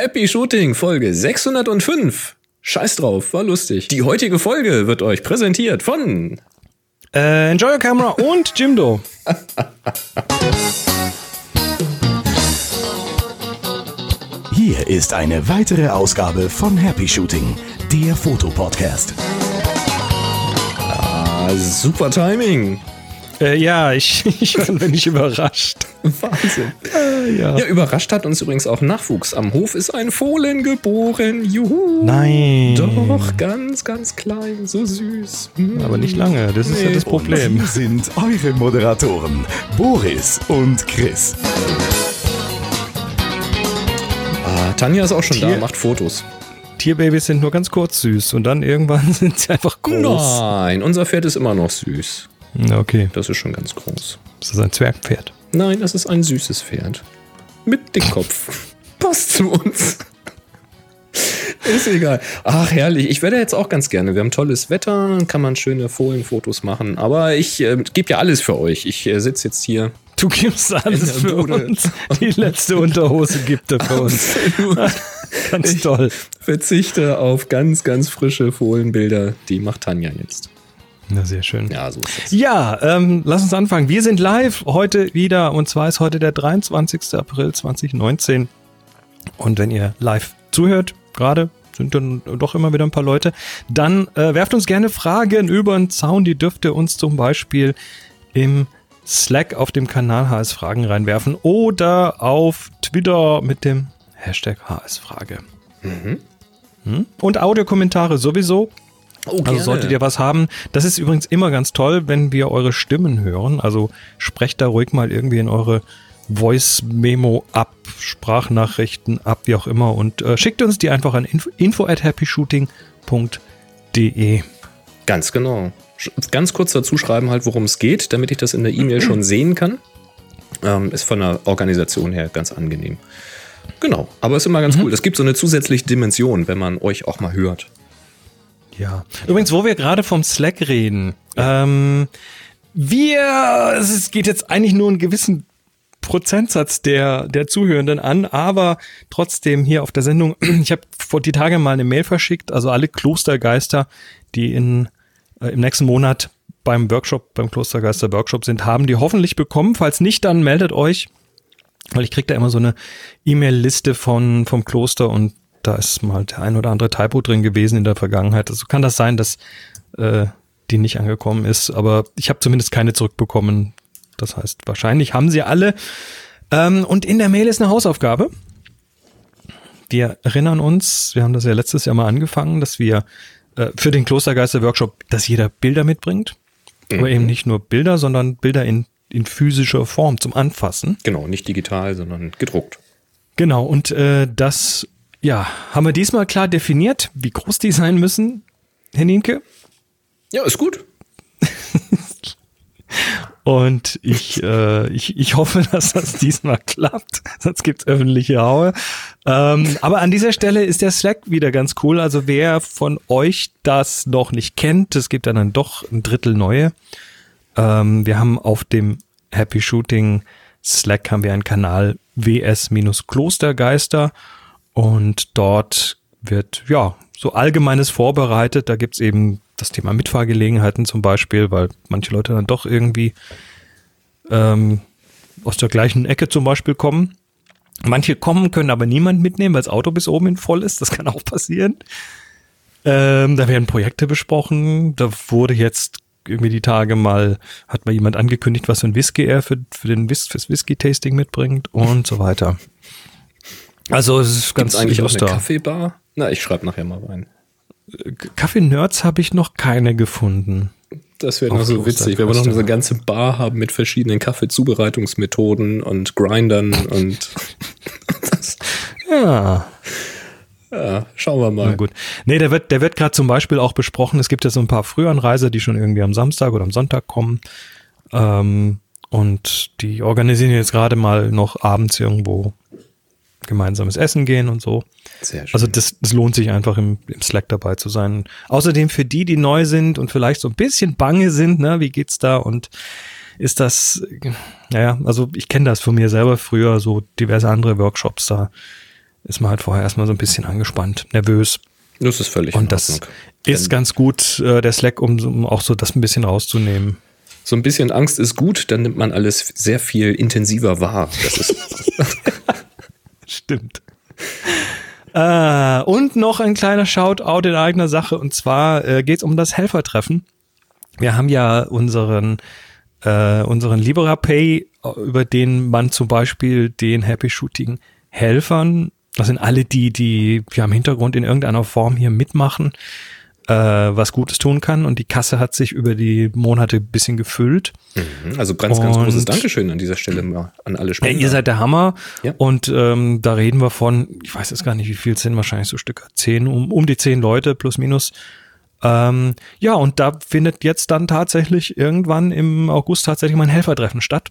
Happy Shooting Folge 605. Scheiß drauf, war lustig. Die heutige Folge wird euch präsentiert von äh, Enjoy Your Camera und Jimdo. Hier ist eine weitere Ausgabe von Happy Shooting, der Fotopodcast. Ah, super Timing. Äh, ja, ich, ich bin nicht überrascht. Wahnsinn. Äh, ja. ja. überrascht hat uns übrigens auch Nachwuchs. Am Hof ist ein Fohlen geboren. Juhu. Nein. Doch, ganz, ganz klein, so süß. Hm. Aber nicht lange, das ist nee. ja das Problem. Wir sind eure Moderatoren, Boris und Chris. Ah, Tanja ist auch schon Tier da, macht Fotos. Tierbabys sind nur ganz kurz süß und dann irgendwann sind sie einfach groß. Nein, unser Pferd ist immer noch süß. Okay. Das ist schon ganz groß. Ist das ein Zwergpferd? Nein, das ist ein süßes Pferd. Mit Dickkopf. Passt zu uns. Ist egal. Ach, herrlich. Ich werde jetzt auch ganz gerne. Wir haben tolles Wetter, kann man schöne Fohlenfotos machen. Aber ich äh, gebe ja alles für euch. Ich äh, sitze jetzt hier. Du gibst alles für uns. Die letzte Unterhose gibt er für uns. ganz ich toll. Verzichte auf ganz, ganz frische Fohlenbilder. Die macht Tanja jetzt. Na, sehr schön. Ja, so ist es. Ja, ähm, lass uns anfangen. Wir sind live heute wieder und zwar ist heute der 23. April 2019. Und wenn ihr live zuhört, gerade sind dann doch immer wieder ein paar Leute, dann äh, werft uns gerne Fragen über den Zaun. Die dürft ihr uns zum Beispiel im Slack auf dem Kanal HS Fragen reinwerfen oder auf Twitter mit dem Hashtag HS Frage. Mhm. Hm? Und Audiokommentare sowieso Oh, also solltet ihr was haben. Das ist übrigens immer ganz toll, wenn wir eure Stimmen hören. Also sprecht da ruhig mal irgendwie in eure Voice-Memo ab, Sprachnachrichten ab, wie auch immer. Und äh, schickt uns die einfach an info, info at happyshooting.de. Ganz genau. Ganz kurz dazu schreiben halt, worum es geht, damit ich das in der E-Mail schon sehen kann. Ähm, ist von der Organisation her ganz angenehm. Genau, aber ist immer ganz mhm. cool. Es gibt so eine zusätzliche Dimension, wenn man euch auch mal hört. Ja. Übrigens, wo wir gerade vom Slack reden, ähm, wir, es geht jetzt eigentlich nur einen gewissen Prozentsatz der, der Zuhörenden an, aber trotzdem hier auf der Sendung, ich habe vor die Tage mal eine Mail verschickt, also alle Klostergeister, die in, äh, im nächsten Monat beim Workshop, beim Klostergeister Workshop sind, haben die hoffentlich bekommen. Falls nicht, dann meldet euch, weil ich kriege da immer so eine E-Mail-Liste von, vom Kloster und da ist mal der ein oder andere Typo drin gewesen in der Vergangenheit. Also kann das sein, dass äh, die nicht angekommen ist, aber ich habe zumindest keine zurückbekommen. Das heißt, wahrscheinlich haben sie alle. Ähm, und in der Mail ist eine Hausaufgabe. Wir erinnern uns, wir haben das ja letztes Jahr mal angefangen, dass wir äh, für den Klostergeister-Workshop, dass jeder Bilder mitbringt. Mhm. Aber eben nicht nur Bilder, sondern Bilder in, in physischer Form zum Anfassen. Genau, nicht digital, sondern gedruckt. Genau, und äh, das ja, haben wir diesmal klar definiert, wie groß die sein müssen, Herr Nienke? Ja, ist gut. Und ich, äh, ich, ich hoffe, dass das diesmal klappt. Sonst gibt's öffentliche Haue. Ähm, aber an dieser Stelle ist der Slack wieder ganz cool. Also wer von euch das noch nicht kennt, es gibt dann doch ein Drittel neue. Ähm, wir haben auf dem Happy Shooting Slack haben wir einen Kanal WS-Klostergeister. Und dort wird, ja, so allgemeines vorbereitet. Da gibt's eben das Thema Mitfahrgelegenheiten zum Beispiel, weil manche Leute dann doch irgendwie ähm, aus der gleichen Ecke zum Beispiel kommen. Manche kommen, können aber niemand mitnehmen, weil das Auto bis oben hin voll ist. Das kann auch passieren. Ähm, da werden Projekte besprochen. Da wurde jetzt irgendwie die Tage mal, hat mal jemand angekündigt, was für ein Whisky er für, für den Whis fürs Whisky-Tasting mitbringt und so weiter. Also es ist ganz Gibt's eigentlich auch eine Kaffeebar? Na, ich schreibe nachher mal rein. Kaffee-Nerds habe ich noch keine gefunden. Das wäre noch so witzig, wenn wir noch eine ganze Bar haben mit verschiedenen Kaffeezubereitungsmethoden und Grindern und. Ja. Ja, schauen wir mal. Na gut. Nee, der wird, der wird gerade zum Beispiel auch besprochen. Es gibt ja so ein paar Frühanreiser, die schon irgendwie am Samstag oder am Sonntag kommen. Ähm, und die organisieren jetzt gerade mal noch abends irgendwo gemeinsames Essen gehen und so. Sehr schön. Also das, das lohnt sich einfach im, im Slack dabei zu sein. Außerdem für die, die neu sind und vielleicht so ein bisschen bange sind, ne, wie geht's da und ist das, naja, also ich kenne das von mir selber früher, so diverse andere Workshops da. ist man halt vorher erstmal so ein bisschen angespannt, nervös. Das ist völlig Und das ist ganz gut, äh, der Slack, um, um auch so das ein bisschen rauszunehmen. so ein bisschen Angst ist gut, dann nimmt man alles sehr viel intensiver wahr. Das ist Stimmt. Äh, und noch ein kleiner Shoutout in eigener Sache. Und zwar äh, geht es um das Helfertreffen. Wir haben ja unseren, äh, unseren Libera Pay, äh, über den man zum Beispiel den Happy Shooting Helfern, das sind alle die, die ja im Hintergrund in irgendeiner Form hier mitmachen, äh, was Gutes tun kann. Und die Kasse hat sich über die Monate ein bisschen gefüllt. also ganz, ganz Und- großes Dankeschön an dieser Stelle mal an alle Ja, Spender. ihr seid der Hammer. Ja. Und ähm, da reden wir von, ich weiß jetzt gar nicht, wie viel sind, wahrscheinlich so Stücke, zehn, um, um die zehn Leute plus minus. Ähm, ja, und da findet jetzt dann tatsächlich irgendwann im August tatsächlich mein Helfertreffen statt.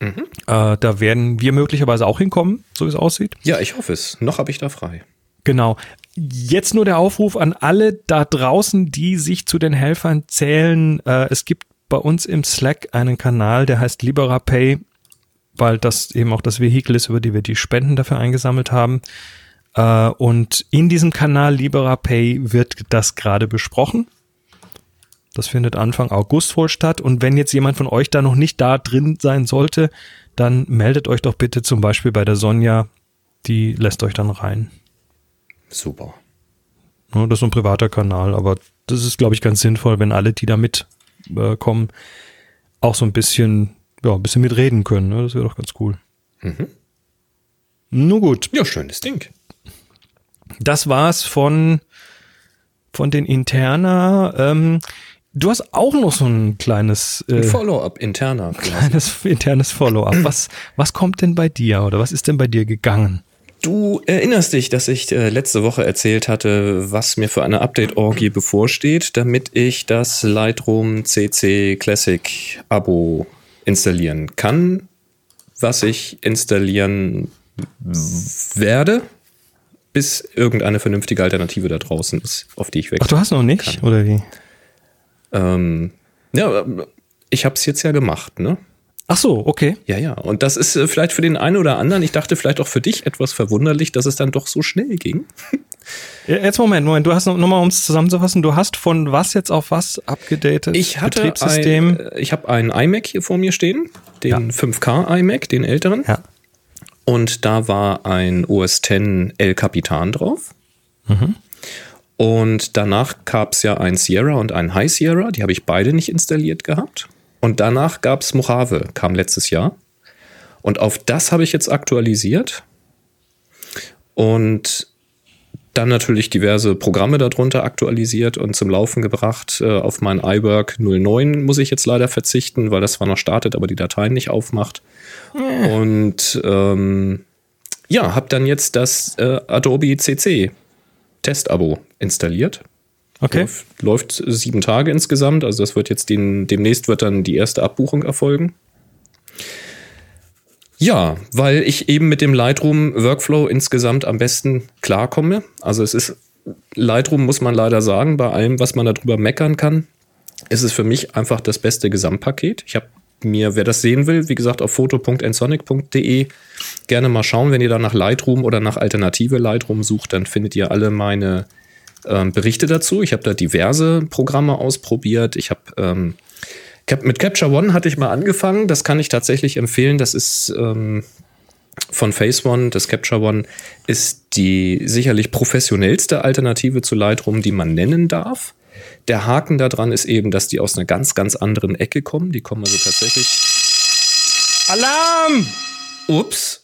Mhm. Äh, da werden wir möglicherweise auch hinkommen, so wie es aussieht. ja, ich hoffe es. Noch habe ich da frei. Genau. Jetzt nur der Aufruf an alle da draußen, die sich zu den Helfern zählen. Äh, es gibt bei uns im Slack einen Kanal, der heißt LiberaPay, weil das eben auch das Vehikel ist, über die wir die Spenden dafür eingesammelt haben. Äh, und in diesem Kanal LiberaPay wird das gerade besprochen. Das findet Anfang August wohl statt. Und wenn jetzt jemand von euch da noch nicht da drin sein sollte, dann meldet euch doch bitte zum Beispiel bei der Sonja. Die lässt euch dann rein. Super. Ja, das ist so ein privater Kanal, aber das ist, glaube ich, ganz sinnvoll, wenn alle, die da mitkommen, äh, auch so ein bisschen, ja, ein bisschen mitreden können. Ne? Das wäre doch ganz cool. Mhm. Nun gut, Ja, schönes Ding. das war's von, von den Interna. Ähm, du hast auch noch so ein kleines, äh, Follow-up interner. kleines internes Follow-up. Was, was kommt denn bei dir oder was ist denn bei dir gegangen? Du erinnerst dich, dass ich äh, letzte Woche erzählt hatte, was mir für eine Update-Orgie bevorsteht, damit ich das Lightroom CC Classic Abo installieren kann, was ich installieren werde, bis irgendeine vernünftige Alternative da draußen ist, auf die ich Ach, wechsle. du hast noch nicht, oder wie? Ähm, ja, ich habe es jetzt ja gemacht, ne? Ach so, okay. Ja, ja. Und das ist äh, vielleicht für den einen oder anderen, ich dachte vielleicht auch für dich etwas verwunderlich, dass es dann doch so schnell ging. Ja, Jetzt Moment, Moment, du hast noch, noch mal, um es zusammenzufassen, du hast von was jetzt auf was abgedatet? Ich hatte Betriebssystem. ein, äh, ich habe einen iMac hier vor mir stehen, den Ja. 5K iMac, den älteren. ja. Und da war ein OS X El Capitan drauf. Mhm. Und danach gab es ja ein Sierra und ein High Sierra, die habe ich beide nicht installiert gehabt. Und danach gab es Mojave, kam letztes Jahr. Und auf das habe ich jetzt aktualisiert. Und dann natürlich diverse Programme darunter aktualisiert und zum Laufen gebracht. Äh, auf mein iWork 09 muss ich jetzt leider verzichten, weil das zwar noch startet, aber die Dateien nicht aufmacht. Und ähm, ja, habe dann jetzt das äh, Adobe CC Testabo installiert. Okay. Läuft, läuft sieben Tage insgesamt. Also das wird jetzt den, demnächst wird dann die erste Abbuchung erfolgen. Ja, weil ich eben mit dem Lightroom Workflow insgesamt am besten klarkomme. Also es ist, Lightroom muss man leider sagen, bei allem, was man darüber meckern kann, ist es für mich einfach das beste Gesamtpaket. Ich habe mir, wer das sehen will, wie gesagt, auf foto.ensonic.de gerne mal schauen. Wenn ihr da nach Lightroom oder nach Alternative Lightroom sucht, dann findet ihr alle meine ähm, Berichte dazu. Ich habe da diverse Programme ausprobiert. Ich habe ähm, mit Capture One hatte ich mal angefangen. Das kann ich tatsächlich empfehlen. Das ist ähm, von Phase One. Das Capture One ist die sicherlich professionellste Alternative zu Lightroom, die man nennen darf. Der Haken daran ist eben, dass die aus einer ganz, ganz anderen Ecke kommen. Die kommen also tatsächlich. Alarm! Ups.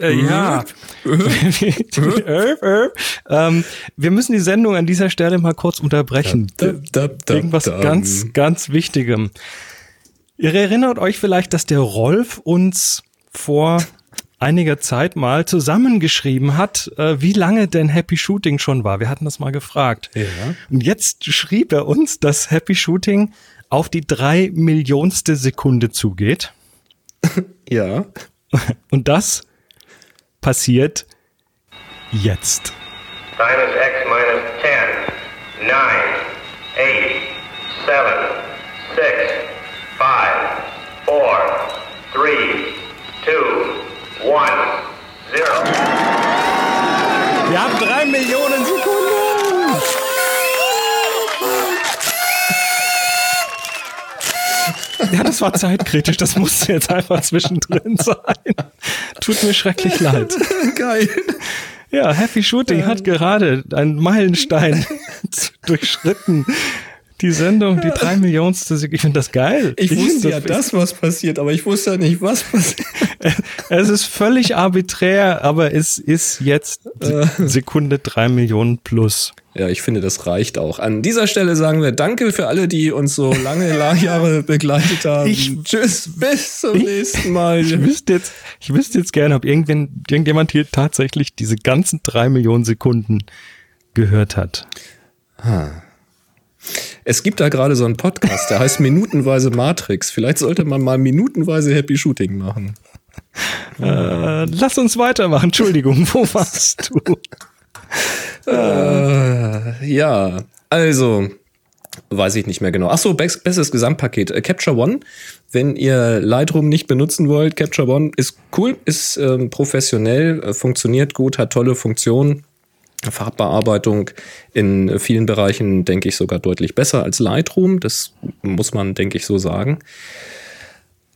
Äh, ja. Äh, äh. ähm, wir müssen die Sendung an dieser Stelle mal kurz unterbrechen. Da, da, da, Wegen was da. ganz, ganz Wichtigem. Ihr erinnert euch vielleicht, dass der Rolf uns vor einiger Zeit mal zusammengeschrieben hat, äh, wie lange denn Happy Shooting schon war. Wir hatten das mal gefragt. Ja. Und jetzt schrieb er uns, dass Happy Shooting auf die drei Millionste Sekunde zugeht. Ja. Und das passiert jetzt. Time is X minus 10, 9, 8, 7, 6, 5, 4, 3, 2, 1, 0. Wir haben drei Millionen Sekunden. Ja, das war zeitkritisch. Das musste jetzt einfach zwischendrin sein. Tut mir schrecklich leid. Geil. Ja, Happy Shooting hat gerade einen Meilenstein durchschritten. Die Sendung, die drei Millionste, ich finde das geil. Ich, find wusste ja das, was passiert, aber ich wusste ja nicht, was passiert. Es ist völlig arbiträr, aber es ist jetzt Sekunde drei Millionen plus. Ja, ich finde, das reicht auch. An dieser Stelle sagen wir Danke für alle, die uns so lange Jahre begleitet haben. Ich- Tschüss, bis zum nächsten Mal. Ich wüsste jetzt, ich wüsste jetzt gerne, ob irgendwen, irgendjemand hier tatsächlich diese ganzen drei Millionen Sekunden gehört hat. Es gibt da gerade so einen Podcast, der heißt Minutenweise Matrix. Vielleicht sollte man mal minutenweise Happy Shooting machen. Äh, lass uns weitermachen. Entschuldigung, wo warst du? Äh, ja, also, weiß ich nicht mehr genau. Ach so, best, bestes Gesamtpaket. Äh, Capture One, wenn ihr Lightroom nicht benutzen wollt, Capture One ist cool, ist ähm, professionell, äh, funktioniert gut, hat tolle Funktionen. Farbbearbeitung in vielen Bereichen, denke ich, sogar deutlich besser als Lightroom. Das muss man, denke ich, so sagen.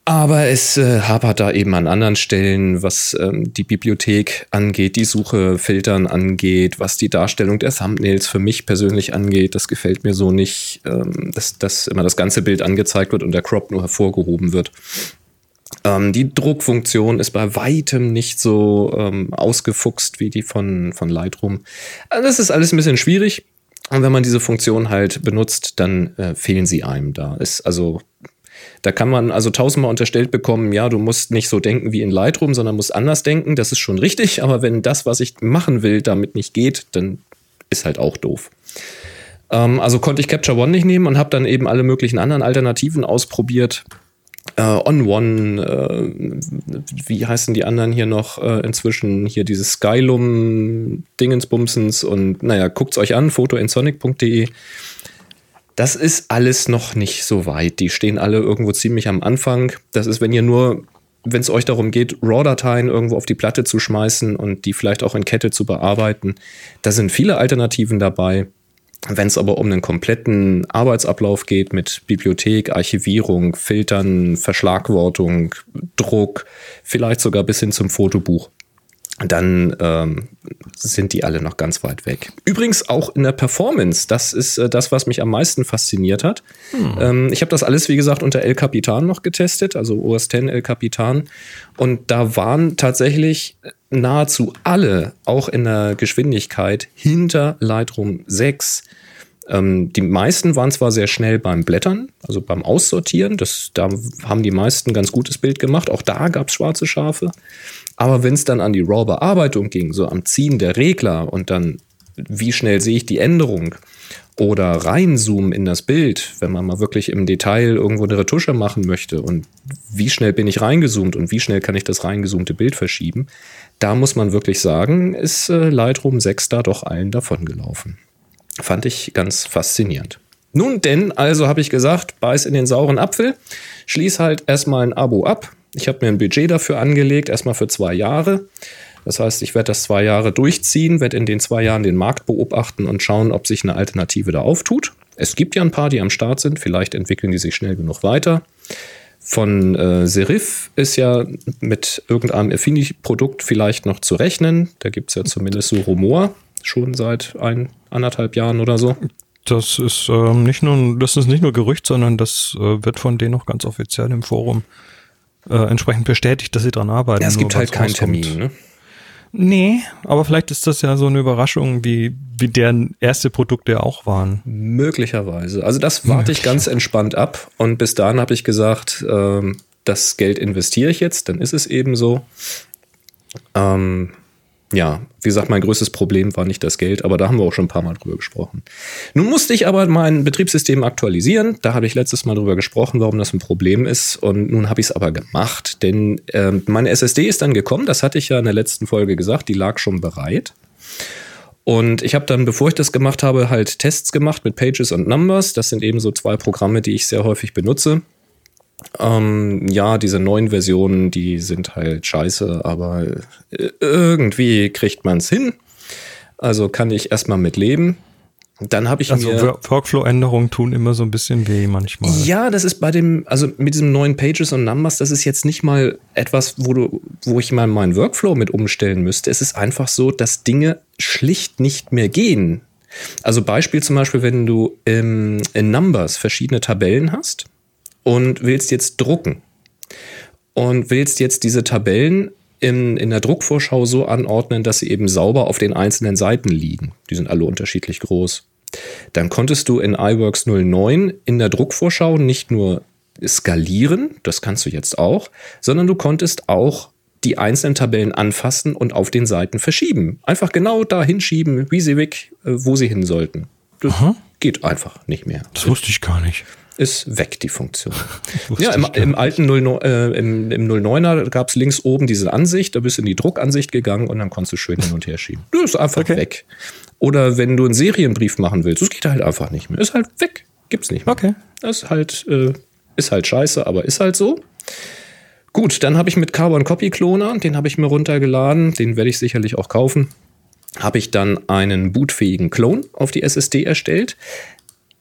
Aber es äh, hapert da eben an anderen Stellen, was ähm, die Bibliothek angeht, die Suche, Filtern angeht, was die Darstellung der Thumbnails für mich persönlich angeht. Das gefällt mir so nicht, ähm, dass, dass immer das ganze Bild angezeigt wird und der Crop nur hervorgehoben wird. Ähm, die Druckfunktion ist bei weitem nicht so ähm, ausgefuchst wie die von, von Lightroom. Also das ist alles ein bisschen schwierig. Und wenn man diese Funktion halt benutzt, dann äh, fehlen sie einem da. Ist also da kann man also tausendmal unterstellt bekommen, ja, du musst nicht so denken wie in Lightroom, sondern musst anders denken. Das ist schon richtig, aber wenn das, was ich machen will, damit nicht geht, dann ist halt auch doof. Ähm, also konnte ich Capture One nicht nehmen und habe dann eben alle möglichen anderen Alternativen ausprobiert. Äh, On One, äh, wie heißen die anderen hier noch äh, inzwischen? Hier dieses Skylum Dingensbumsens und naja, guckt's euch an, fotoinsonic.de. Das ist alles noch nicht so weit. Die stehen alle irgendwo ziemlich am Anfang. Das ist, wenn ihr nur, wenn es euch darum geht, RAW-Dateien irgendwo auf die Platte zu schmeißen und die vielleicht auch in Kette zu bearbeiten. Da sind viele Alternativen dabei. Wenn es aber um einen kompletten Arbeitsablauf geht mit Bibliothek, Archivierung, Filtern, Verschlagwortung, Druck, vielleicht sogar bis hin zum Fotobuch, dann ähm, sind die alle noch ganz weit weg. Übrigens auch in der Performance, das ist äh, das, was mich am meisten fasziniert hat. Ähm, ich habe das alles, wie gesagt, unter El Capitan noch getestet, also OS X El Capitan. Und da waren tatsächlich nahezu alle, auch in der Geschwindigkeit, hinter Lightroom 6. Ähm, die meisten waren zwar sehr schnell beim Blättern, also beim Aussortieren. Das, da haben die meisten ein ganz gutes Bild gemacht. Auch da gab es schwarze Schafe. Aber wenn es dann an die RAW-Bearbeitung ging, so am Ziehen der Regler und dann, wie schnell sehe ich die Änderung oder reinzoomen in das Bild, wenn man mal wirklich im Detail irgendwo eine Retusche machen möchte und wie schnell bin ich reingezoomt und wie schnell kann ich das reingezoomte Bild verschieben, da muss man wirklich sagen, ist äh, Lightroom 6 da doch allen davongelaufen. Fand ich ganz faszinierend. Nun denn, also habe ich gesagt, beiß in den sauren Apfel, schließ halt erstmal ein Abo ab. Ich habe mir ein Budget dafür angelegt, erstmal für zwei Jahre. Das heißt, ich werde das zwei Jahre durchziehen, werde in den zwei Jahren den Markt beobachten und schauen, ob sich eine Alternative da auftut. Es gibt ja ein paar, die am Start sind, vielleicht entwickeln die sich schnell genug weiter. Von äh, Serif ist ja mit irgendeinem Affinity-Produkt vielleicht noch zu rechnen. Da gibt es ja zumindest so Rumor, schon seit ein, anderthalb Jahren oder so. Das ist ähm, nicht nur, das ist nicht nur Gerücht, sondern das äh, wird von denen auch ganz offiziell im Forum äh, entsprechend bestätigt, dass sie dran arbeiten. Ja, es gibt halt keinen rauskommt. Termin. Ne? Nee, aber vielleicht ist das ja so eine Überraschung, wie, wie deren erste Produkte auch waren. Möglicherweise. Also das warte ich ganz entspannt ab. Und bis dahin habe ich gesagt, ähm, das Geld investiere ich jetzt, dann ist es eben so. Ähm, ja, wie gesagt, mein größtes Problem war nicht das Geld, aber da haben wir auch schon ein paar Mal drüber gesprochen. Nun musste ich aber mein Betriebssystem aktualisieren. Da habe ich letztes Mal drüber gesprochen, warum das ein Problem ist. Und nun habe ich es aber gemacht, denn ähm, meine SSD ist dann gekommen. Das hatte ich ja in der letzten Folge gesagt. Die lag schon bereit. Und ich habe dann, bevor ich das gemacht habe, halt Tests gemacht mit Pages und Numbers. Das sind eben so zwei Programme, die ich sehr häufig benutze. Ähm, ja, diese neuen Versionen, die sind halt scheiße, aber äh, irgendwie kriegt man es hin. Also kann ich erstmal mit leben. Dann habe ich Also mir Work- Workflow-Änderungen tun immer so ein bisschen weh manchmal. ja, das ist bei dem, also mit diesem neuen Pages und Numbers, das ist jetzt nicht mal etwas, wo du, wo ich mal meinen Workflow mit umstellen müsste. Es ist einfach so, dass Dinge schlicht nicht mehr gehen. Also Beispiel zum Beispiel, wenn du im, in Numbers verschiedene Tabellen hast und willst jetzt drucken und willst jetzt diese Tabellen in, in der Druckvorschau so anordnen, dass sie eben sauber auf den einzelnen Seiten liegen. Die sind alle unterschiedlich groß. Dann konntest du in iWorks 09 in der Druckvorschau nicht nur skalieren, das kannst du jetzt auch, sondern du konntest auch die einzelnen Tabellen anfassen und auf den Seiten verschieben. Einfach genau da hinschieben, wie sie weg, äh, wo sie hin sollten. Das geht einfach nicht mehr. Das wusste ich gar nicht. Ist weg, die Funktion. Ja, im, im alten 09, äh, im, im 09er gab es links oben diese Ansicht, da bist du in die Druckansicht gegangen und dann konntest du schön hin und her schieben. Du ist einfach Okay. weg. Oder wenn du einen Serienbrief machen willst, das geht halt einfach nicht mehr. Ist halt weg. Gibt's nicht mehr. Okay. Das ist halt, äh, ist halt scheiße, aber ist halt so. Gut, dann habe ich mit Carbon Copy Cloner, den habe ich mir runtergeladen, den werde ich sicherlich auch kaufen. Habe ich dann einen bootfähigen Clone auf die SSD erstellt.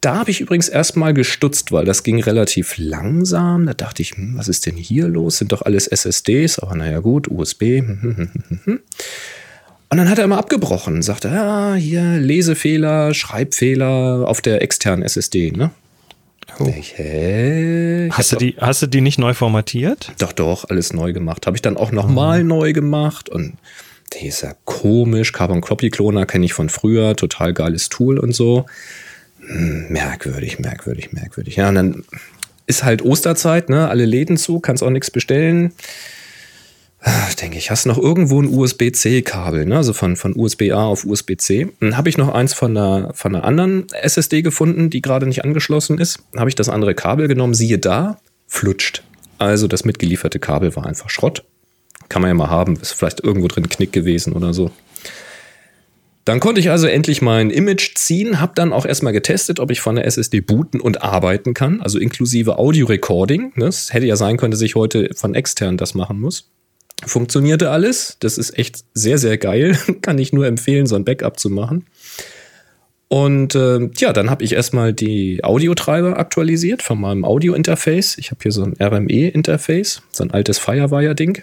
Da habe ich übrigens erstmal gestutzt, weil das ging relativ langsam. Da dachte ich, hm, was ist denn hier los? Sind doch alles SSDs, aber naja, gut, USB. hm, hm. Und dann hat er immer abgebrochen, sagte, ja, hier Lesefehler, Schreibfehler auf der externen SSD, ne? Denk Ich, hä? Ich Hast du, die, hast du die nicht neu formatiert? doch, doch, alles neu gemacht. Habe ich dann auch nochmal neu gemacht und die ist ja komisch. Carbon Copy Cloner kenne ich von früher, total geiles Tool und so. Hm, merkwürdig, merkwürdig, merkwürdig. Ja, und dann ist halt Osterzeit, ne? Alle Läden zu, kannst auch nichts bestellen. Ah, Denke ich, hast noch irgendwo ein USB-C-Kabel, ne? also von, von USB-A auf USB-C. Dann habe ich noch eins von einer, von einer anderen SSD gefunden, die gerade nicht angeschlossen ist. Habe ich das andere Kabel genommen, siehe da, flutscht. Also das mitgelieferte Kabel war einfach Schrott. Kann man ja mal haben, ist vielleicht irgendwo drin Knick gewesen oder so. Dann konnte ich also endlich mein Image ziehen, habe dann auch erstmal getestet, ob ich von der SSD booten und arbeiten kann, also inklusive Audio-Recording. Ne? Es hätte ja sein können, dass ich heute von extern das machen muss. Funktionierte alles. Das ist echt sehr, sehr geil. Kann ich nur empfehlen, so ein Backup zu machen. Und äh, ja, dann habe ich erstmal die Audiotreiber aktualisiert von meinem Audio-Interface. Ich habe hier so ein RME-Interface, so ein altes Firewire-Ding.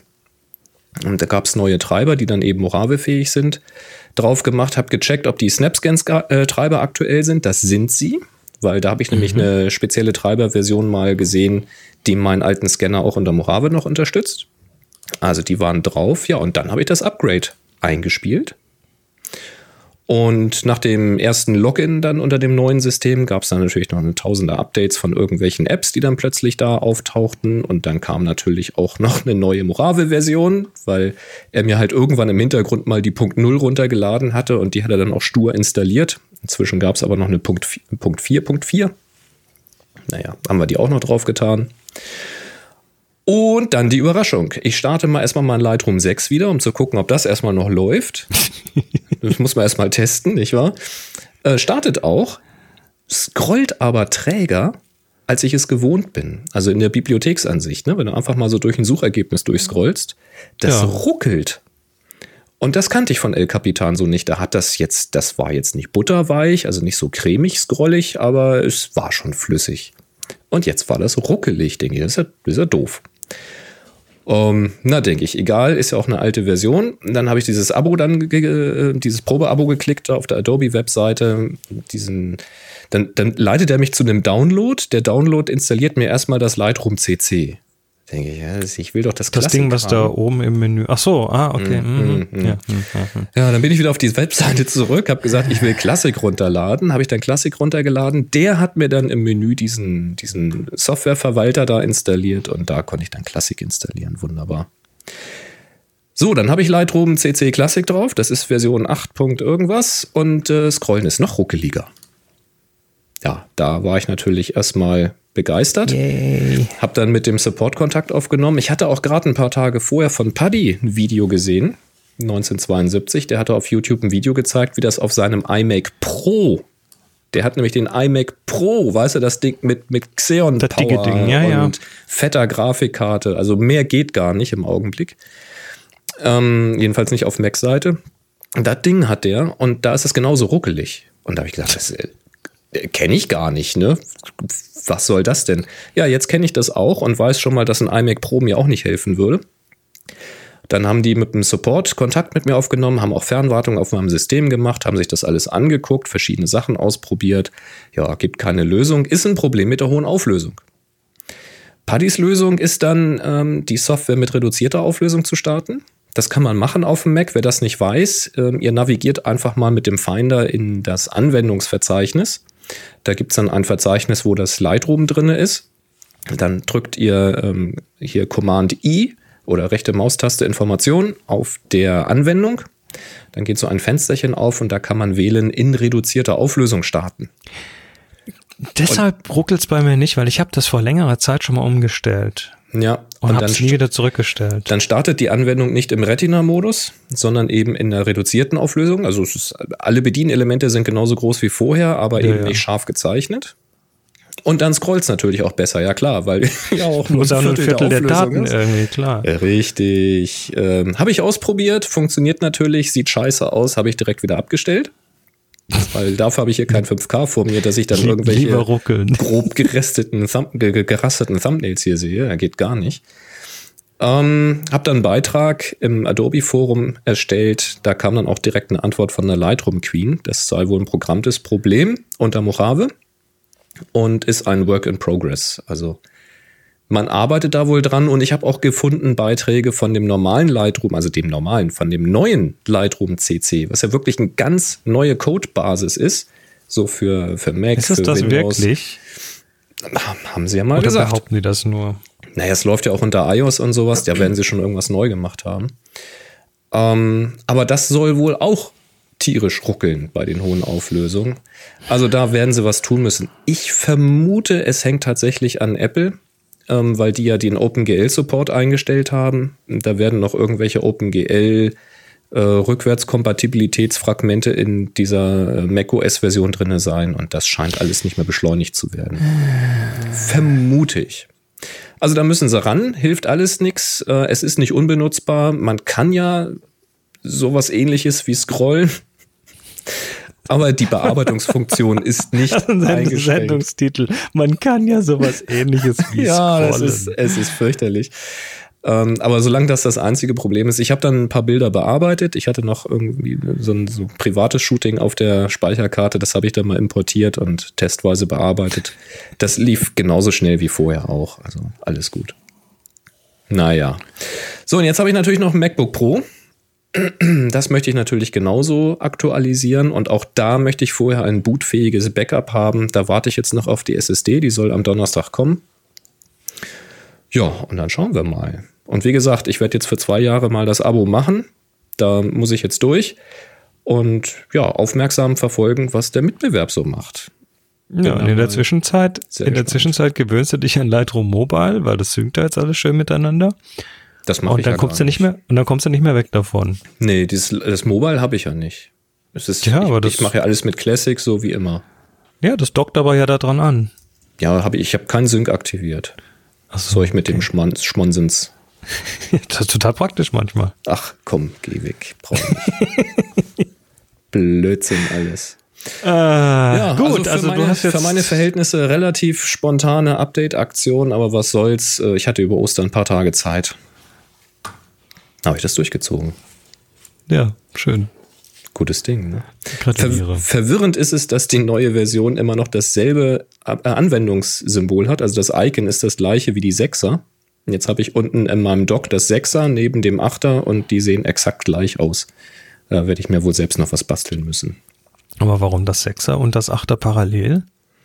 Und da gab es neue Treiber, die dann eben Morave-fähig sind. Drauf gemacht, habe gecheckt, ob die Snapscans-Treiber aktuell sind. Das sind sie, weil da habe ich nämlich eine spezielle Treiberversion mal gesehen, die meinen alten Scanner auch unter Morave noch unterstützt. Also die waren drauf, ja, und dann habe ich das Upgrade eingespielt. Und nach dem ersten Login dann unter dem neuen System gab es dann natürlich noch eine tausende Updates von irgendwelchen Apps, die dann plötzlich da auftauchten. Und dann kam natürlich auch noch eine neue Morave-Version, weil er mir halt irgendwann im Hintergrund mal die Punkt 0 runtergeladen hatte und die hat er dann auch stur installiert. Inzwischen gab es aber noch eine Punkt 4, Punkt 4, Punkt 4. Naja, haben wir die auch noch drauf getan. Und dann die Überraschung. Ich starte mal erstmal mein Lightroom 6 wieder, um zu gucken, ob das erstmal noch läuft. das muss man erstmal testen, nicht wahr? Äh, startet auch, scrollt aber träger, als ich es gewohnt bin. Also in der Bibliotheksansicht, ne? wenn du einfach mal so durch ein Suchergebnis durchscrollst, das Ja. ruckelt. Und das kannte ich von El Capitan so nicht. Da hat das jetzt, das war jetzt nicht butterweich, also nicht so cremig scrollig, aber es war schon flüssig. Und jetzt war das ruckelig, denke ich. Das ist ja, das ist ja doof. Ähm, na, denke ich, egal, ist ja auch eine alte Version. Dann habe ich dieses Abo dann, äh, dieses Probeabo geklickt auf der Adobe-Webseite. Diesen, dann, dann leitet er mich zu einem Download. Der Download installiert mir erstmal das Lightroom CC. Denke ich, ja, ich will doch das Das Ding, was Klassik da haben. oben im Menü. Ach so, ah, okay. mhm, ja, mhm, mhm. Ja, dann bin ich wieder auf die Webseite zurück, habe gesagt, ich will Classic runterladen, habe ich dann Classic runtergeladen. Der hat mir dann im Menü diesen, diesen Softwareverwalter da installiert und da konnte ich dann Classic installieren. Wunderbar. So, dann habe ich Lightroom CC Classic drauf. Das ist Version 8. Punkt irgendwas und äh, Scrollen ist noch ruckeliger. Ja, da war ich natürlich erstmal begeistert. Hab dann mit dem Support Kontakt aufgenommen. Ich hatte auch gerade ein paar Tage vorher von Paddy ein Video gesehen, 1972. Der hatte auf YouTube ein Video gezeigt, wie das auf seinem iMac Pro. Der hat nämlich den iMac Pro, weißt du, das Ding mit, mit Xeon Das Power Ding, ja, ja. und fetter Grafikkarte. Also mehr geht gar nicht im Augenblick. Ähm, jedenfalls nicht auf Mac-Seite. Das Ding hat der und da ist es genauso ruckelig. Und da habe ich gedacht, das äh, kenne ich gar nicht, ne? Was soll das denn? Ja, jetzt kenne ich das auch und weiß schon mal, dass ein iMac Pro mir auch nicht helfen würde. Dann haben die mit dem Support Kontakt mit mir aufgenommen, haben auch Fernwartung auf meinem System gemacht, haben sich das alles angeguckt, verschiedene Sachen ausprobiert. Ja, gibt keine Lösung, ist ein Problem mit der hohen Auflösung. Paddys Lösung ist dann, ähm, die Software mit reduzierter Auflösung zu starten. Das kann man machen auf dem Mac. Wer das nicht weiß, ähm, ihr navigiert einfach mal mit dem Finder in das Anwendungsverzeichnis. Da gibt es dann ein Verzeichnis, wo das Lightroom drin ist. Dann drückt ihr ähm, hier Command I oder rechte Maustaste Information auf der Anwendung. Dann geht so ein Fensterchen auf und da kann man wählen in reduzierter Auflösung starten. Deshalb ruckelt es bei mir nicht, weil ich habe das vor längerer Zeit schon mal umgestellt. Ja, Und, und habe es nie wieder zurückgestellt. dann startet die Anwendung nicht im Retina-Modus, sondern eben in der reduzierten Auflösung. Also ist, alle Bedienelemente sind genauso groß wie vorher, aber Ja, eben ja. nicht scharf gezeichnet. Und dann scrollt es natürlich auch besser, ja klar, weil ja auch Muss auch nur ein Viertel der, Auflösung Daten ist. irgendwie, klar. Richtig. Ähm, habe ich ausprobiert, funktioniert natürlich, sieht scheiße aus, habe ich direkt wieder abgestellt. Weil dafür habe ich hier kein 5K vor mir, dass ich dann irgendwelche grob geresteten, gerasteten Thumbnails hier sehe. Er geht gar nicht. Ähm, hab dann einen Beitrag im Adobe Forum erstellt. Da kam dann auch direkt eine Antwort von der Lightroom Queen. Das sei wohl ein programmtes Problem unter Mojave und ist ein Work in Progress. Also man arbeitet da wohl dran und ich habe auch gefunden Beiträge von dem normalen Lightroom, also dem normalen, von dem neuen Lightroom CC, was ja wirklich eine ganz neue Codebasis ist. So für, für Mac, Ist es für das Windows. wirklich? Haben sie ja mal Oder gesagt. behaupten die das nur? Naja, es läuft ja auch unter iOS und sowas, da werden sie schon irgendwas neu gemacht haben. Ähm, aber das soll wohl auch tierisch ruckeln bei den hohen Auflösungen. Also da werden sie was tun müssen. Ich vermute, es hängt tatsächlich an Apple, ähm, weil die ja den OpenGL-Support eingestellt haben. Da werden noch irgendwelche OpenGL äh, Rückwärtskompatibilitätsfragmente in dieser äh, macOS-Version drin sein und das scheint alles nicht mehr beschleunigt zu werden. Vermute ich. Also da müssen sie ran, hilft alles nix. Äh, es ist nicht unbenutzbar. Man kann ja sowas ähnliches wie scrollen. Aber die Bearbeitungsfunktion ist nicht eingeschränkt. Sendungstitel. Man kann ja sowas ähnliches wie Ja, das scrollen. ist, es ist fürchterlich. Ähm, aber solange das das einzige Problem ist, ich habe dann ein paar Bilder bearbeitet. Ich hatte noch irgendwie so ein so privates Shooting auf der Speicherkarte. Das habe ich dann mal importiert und testweise bearbeitet. Das lief genauso schnell wie vorher auch. Also alles gut. Naja. So, und jetzt habe ich natürlich noch ein MacBook Pro. Das möchte ich natürlich genauso aktualisieren und auch da möchte ich vorher ein bootfähiges Backup haben. Da warte ich jetzt noch auf die SSD, die soll am Donnerstag kommen. Ja, und dann schauen wir mal. Und wie gesagt, ich werde jetzt für zwei Jahre mal das Abo machen. Da muss ich jetzt durch und ja, aufmerksam verfolgen, was der Mitbewerb so macht. Ja, und in der Zwischenzeit, in der. Zwischenzeit gewöhnst du dich an Lightroom Mobile, weil das synkt da jetzt alles schön miteinander. Das mache ich Und dann ja kommst du nicht mehr, und dann kommst du nicht mehr weg davon. Nee, dieses, das Mobile habe ich ja nicht. Es ist, Ja, ich, aber das- ich mache ja alles mit Classic, so wie immer. Ja, das dockt aber ja da dran an. Ja, hab ich, ich habe keinen Sync aktiviert. Was soll ich mit dem Schmon Schmonsens? Das ist total praktisch manchmal. Ach komm, geh weg. Brauch nicht. Blödsinn alles. ja, gut, für also, meine, du hast jetzt für meine Verhältnisse relativ spontane Update-Aktion, aber was soll's. Äh, Ich hatte über Ostern ein paar Tage Zeit. Habe ich das durchgezogen. Ja, schön. Gutes Ding, ne? Gratuliere. Ver verwirrend ist es, dass die neue Version immer noch dasselbe äh, Anwendungssymbol hat. Also das Icon ist das gleiche wie die 6er. Und Jetzt habe ich unten in meinem Dock das 6er neben dem 8er und die sehen exakt gleich aus. Da werde ich mir wohl selbst noch was basteln müssen. Aber warum das Sechser und das Achter parallel?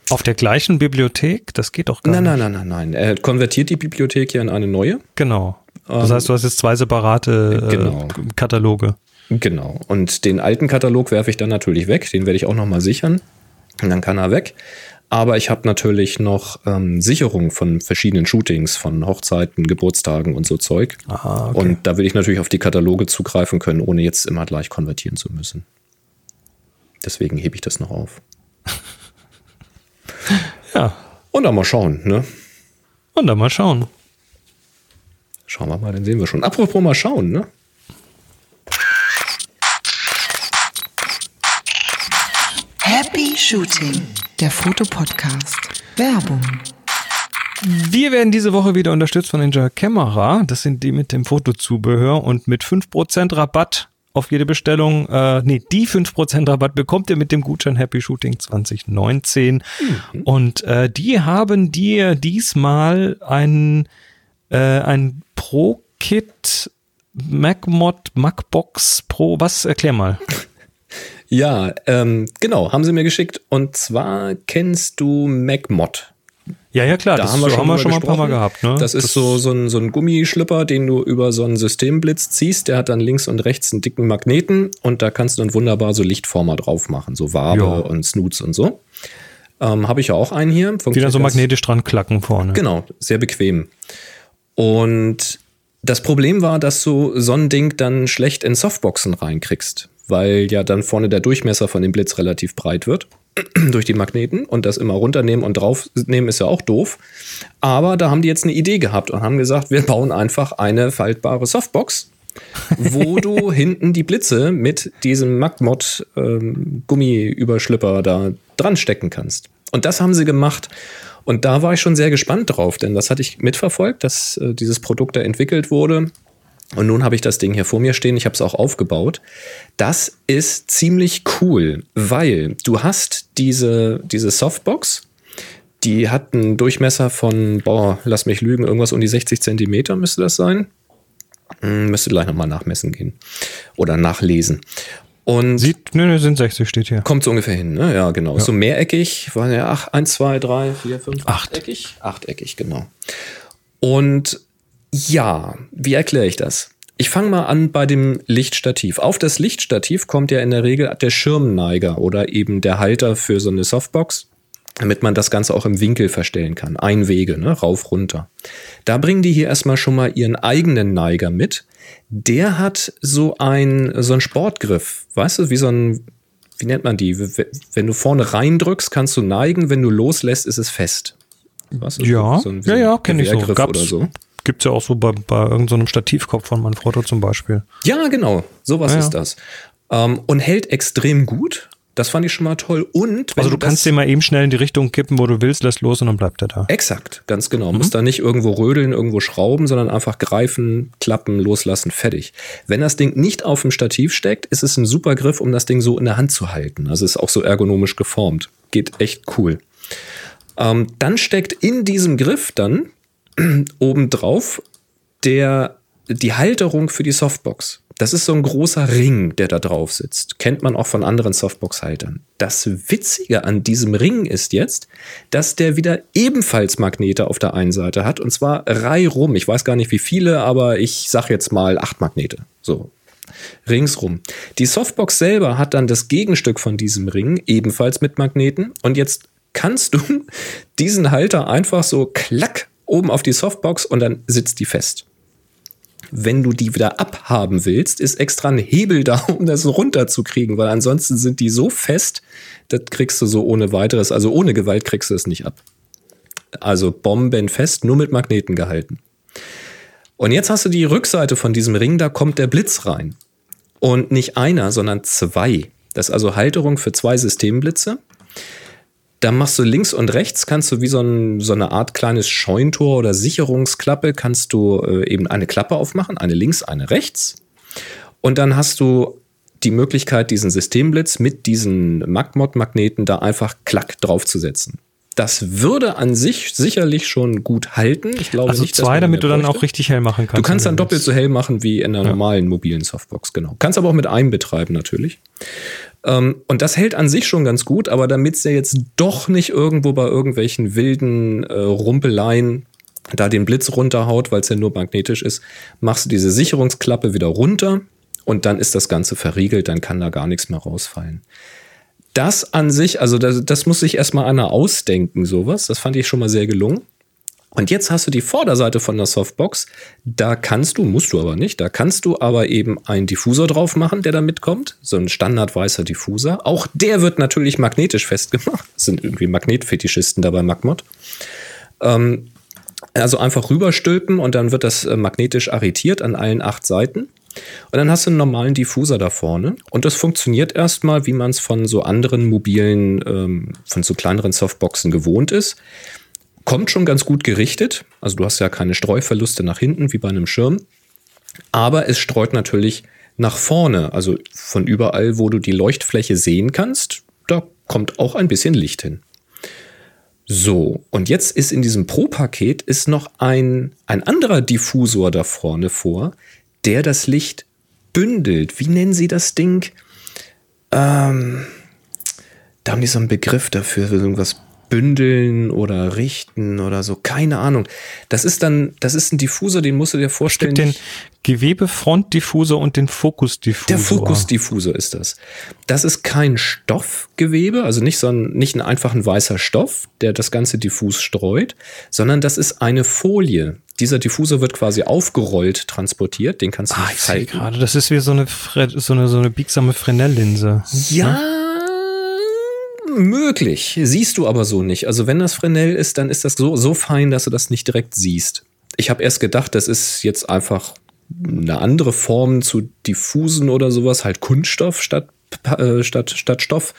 Auf der gleichen Bibliothek? Das geht doch gar Nein, nicht. nein, nein, nein, nein. Er konvertiert die Bibliothek hier in eine neue. Genau. Das heißt, du hast jetzt zwei separate äh, genau. Kataloge. Genau. Und den alten Katalog werfe ich dann natürlich weg. Den werde ich auch nochmal sichern. Und dann kann er weg. Aber ich habe natürlich noch ähm, Sicherung von verschiedenen Shootings, von Hochzeiten, Geburtstagen und so Zeug. Aha, okay. Und da will ich natürlich auf die Kataloge zugreifen können, ohne jetzt immer gleich konvertieren zu müssen. Deswegen hebe ich das noch auf. Ja. Und dann mal schauen, ne? Und dann mal schauen. Schauen wir mal, dann sehen wir schon. Apropos mal schauen, ne? Happy Shooting, der Fotopodcast. Werbung. Wir werden diese Woche wieder unterstützt von Ninja Camera. Das sind die mit dem Fotozubehör und mit 5% Rabatt auf jede Bestellung, äh, nee, die 5% Rabatt bekommt ihr mit dem Gutschein Happy Shooting 2019. Mhm. Und äh, die haben dir diesmal ein, äh, ein Pro-Kit MacMod MacBox Pro, was? Erklär mal. Ja, ähm, genau, haben sie mir geschickt. Und zwar kennst du MacMod. Ja, ja, klar, Da das haben wir schon, haben wir mal schon mal ein paar Mal gehabt. Ne? Das ist so, so, ein, so ein Gummischlipper, den du über so einen Systemblitz ziehst. Der hat dann links und rechts einen dicken Magneten und da kannst du dann wunderbar so Lichtformer drauf machen, so Wabe Ja. und Snoots und so. Ähm, Habe ich ja auch einen hier. die dann so magnetisch dran klacken vorne. Genau, sehr bequem. Und das Problem war, dass du so ein Ding dann schlecht in Softboxen reinkriegst, weil ja dann vorne der Durchmesser von dem Blitz relativ breit wird durch die Magneten und das immer runternehmen und draufnehmen ist ja auch doof. Aber da haben die jetzt eine Idee gehabt und haben gesagt, wir bauen einfach eine faltbare Softbox, wo du hinten die Blitze mit diesem MacMod ähm, Gummiüberschlipper da dran stecken kannst. Und das haben sie gemacht. Und da war ich schon sehr gespannt drauf, denn das hatte ich mitverfolgt, dass äh, dieses Produkt da entwickelt wurde. Und nun habe ich das Ding hier vor mir stehen, ich habe es auch aufgebaut. Das ist ziemlich cool, weil du hast diese, diese Softbox, die hat einen Durchmesser von, boah, lass mich lügen, irgendwas um die 60 Zentimeter müsste das sein. Hm, müsste gleich nochmal nachmessen gehen oder nachlesen. Und Sieht, nö, nö, sind 60 steht hier. kommt so ungefähr hin, ne? Ja, genau. So mehreckig, war ja ach, 1, 2, 3, 4, 5, Acht. achteckig. Achteckig, genau. Und ja, wie erkläre ich das? Ich fange mal an bei dem Lichtstativ. Auf das Lichtstativ kommt ja in der Regel der Schirmneiger oder eben der Halter für so eine Softbox, damit man das Ganze auch im Winkel verstellen kann. Einwege, ne? rauf, runter. Da bringen die hier erstmal schon mal ihren eigenen Neiger mit. Der hat so ein, so ein Sportgriff, weißt du, wie so ein, wie nennt man die? Wenn du vorne reindrückst, kannst du neigen, wenn du loslässt, ist es fest. Weißt du, Ja, so ein- ja, ein ja, kenne ich so. Gab's, oder so. Gibt's ja auch so bei, bei irgendeinem Stativkopf von Manfrotto zum Beispiel. Ja, genau. Sowas Ja, ja. ist das. Ähm, und hält extrem gut. Das fand ich schon mal toll. Und Also du kannst den mal eben schnell in die Richtung kippen, wo du willst, lässt los und dann bleibt er da. Exakt, ganz genau. Mhm. Muss da nicht irgendwo rödeln, irgendwo schrauben, sondern einfach greifen, klappen, loslassen, fertig. Wenn das Ding nicht auf dem Stativ steckt, ist es ein super Griff, um das Ding so in der Hand zu halten. Also ist auch so ergonomisch geformt. Geht echt cool. Ähm, dann steckt in diesem Griff dann obendrauf der, die Halterung für die Softbox. Das ist so ein großer Ring, der da drauf sitzt. Kennt man auch von anderen Softbox-Haltern. Das Witzige an diesem Ring ist jetzt, dass der wieder ebenfalls Magnete auf der einen Seite hat. Und zwar reihrum. Ich weiß gar nicht wie viele, aber ich sag jetzt mal acht Magnete. So. Ringsrum. Die Softbox selber hat dann das Gegenstück von diesem Ring, ebenfalls mit Magneten. Und jetzt kannst du diesen Halter einfach so klack oben auf die Softbox und dann sitzt die fest. Wenn du die wieder abhaben willst, ist extra ein Hebel da, um das runterzukriegen, weil ansonsten sind die so fest, das kriegst du so ohne weiteres, also ohne Gewalt kriegst du es nicht ab. Also bombenfest, nur mit Magneten gehalten. Und jetzt hast du die Rückseite von diesem Ring, da kommt der Blitz rein. Und nicht einer, sondern zwei. Das ist also Halterung für zwei Systemblitze. Da machst du links und rechts, kannst du wie so, ein, so eine Art kleines Scheuntor oder Sicherungsklappe, kannst du äh, eben eine Klappe aufmachen, eine links, eine rechts. Und dann hast du die Möglichkeit, diesen Systemblitz mit diesen MagMod-Magneten da einfach klack draufzusetzen. Das würde an sich sicherlich schon gut halten. Ich glaube Also nicht, zwei, damit du dann auch richtig hell machen kannst. Du kannst dann doppelt so hell machen wie in einer normalen mobilen Softbox, genau. Kannst aber auch mit einem betreiben, natürlich. Ähm, und das hält an sich schon ganz gut, aber damit es ja jetzt doch nicht irgendwo bei irgendwelchen wilden äh, Rumpeleien da den Blitz runterhaut, weil es ja nur magnetisch ist, machst du diese Sicherungsklappe wieder runter und dann ist das Ganze verriegelt, dann kann da gar nichts mehr rausfallen. Das an sich, also das, das muss sich erstmal einer ausdenken, sowas. Das fand ich schon mal sehr gelungen. Und jetzt hast du die Vorderseite von der Softbox. Da kannst du, musst du aber nicht, da kannst du aber eben einen Diffusor drauf machen, der da mitkommt. So ein standardweißer Diffusor. Auch der wird natürlich magnetisch festgemacht. Das sind irgendwie Magnetfetischisten dabei, Magmod. Ähm, also einfach rüberstülpen und dann wird das äh, magnetisch arretiert an allen acht Seiten. Und dann hast du einen normalen Diffuser da vorne. Und das funktioniert erstmal, wie man es von so anderen mobilen, ähm, von so kleineren Softboxen gewohnt ist. Kommt schon ganz gut gerichtet. Also du hast ja keine Streuverluste nach hinten wie bei einem Schirm. Aber es streut natürlich nach vorne. Also von überall, wo du die Leuchtfläche sehen kannst, da kommt auch ein bisschen Licht hin. So, und jetzt ist in diesem Pro-Paket noch ein, ein anderer Diffusor da vorne vor, der das Licht bündelt. Wie nennen Sie das Ding? Ähm, da haben die so einen Begriff dafür, irgendwas bündeln oder richten oder so, keine Ahnung. Das ist dann, das ist ein Diffusor, den musst du dir vorstellen. Den Gewebefrontdiffusor und den Fokusdiffusor. Der Fokusdiffusor ist das. Das ist kein Stoffgewebe, also nicht so ein, nicht ein einfachen weißer Stoff, der das ganze diffus streut, sondern das ist eine Folie. Dieser Diffusor wird quasi aufgerollt transportiert, den kannst du Ah, nicht ich sehe falten. gerade, das ist wie so eine, so eine, so eine biegsame Fresnel-Linse. Ja, möglich. Siehst du aber so nicht. Also wenn das Fresnel ist, dann ist das so, so fein, dass du das nicht direkt siehst. Ich habe erst gedacht, das ist jetzt einfach eine andere Form zu diffusen oder sowas, halt Kunststoff statt, äh, statt, statt Stoff.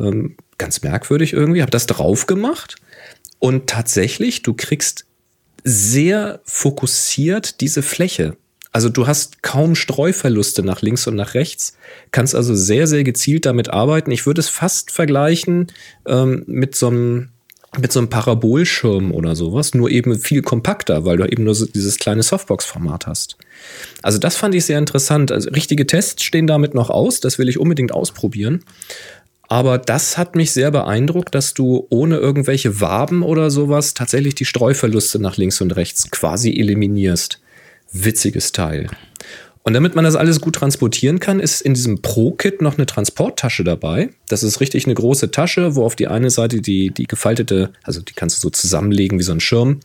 Ähm, ganz merkwürdig irgendwie. Habe das drauf gemacht und tatsächlich, du kriegst sehr fokussiert diese Fläche. Also du hast kaum Streuverluste nach links und nach rechts, kannst also sehr, sehr gezielt damit arbeiten. Ich würde es fast vergleichen ähm, mit so einem mit so einem Parabolschirm oder sowas, nur eben viel kompakter, weil du eben nur so dieses kleine Softbox-Format hast. Also das fand ich sehr interessant. Also richtige Tests stehen damit noch aus, das will ich unbedingt ausprobieren. Aber das hat mich sehr beeindruckt, dass du ohne irgendwelche Waben oder sowas tatsächlich die Streuverluste nach links und rechts quasi eliminierst. Witziges Teil. Und damit man das alles gut transportieren kann, ist in diesem Pro-Kit noch eine Transporttasche dabei. Das ist richtig eine große Tasche, wo auf die eine Seite die, die gefaltete, also die kannst du so zusammenlegen wie so ein Schirm,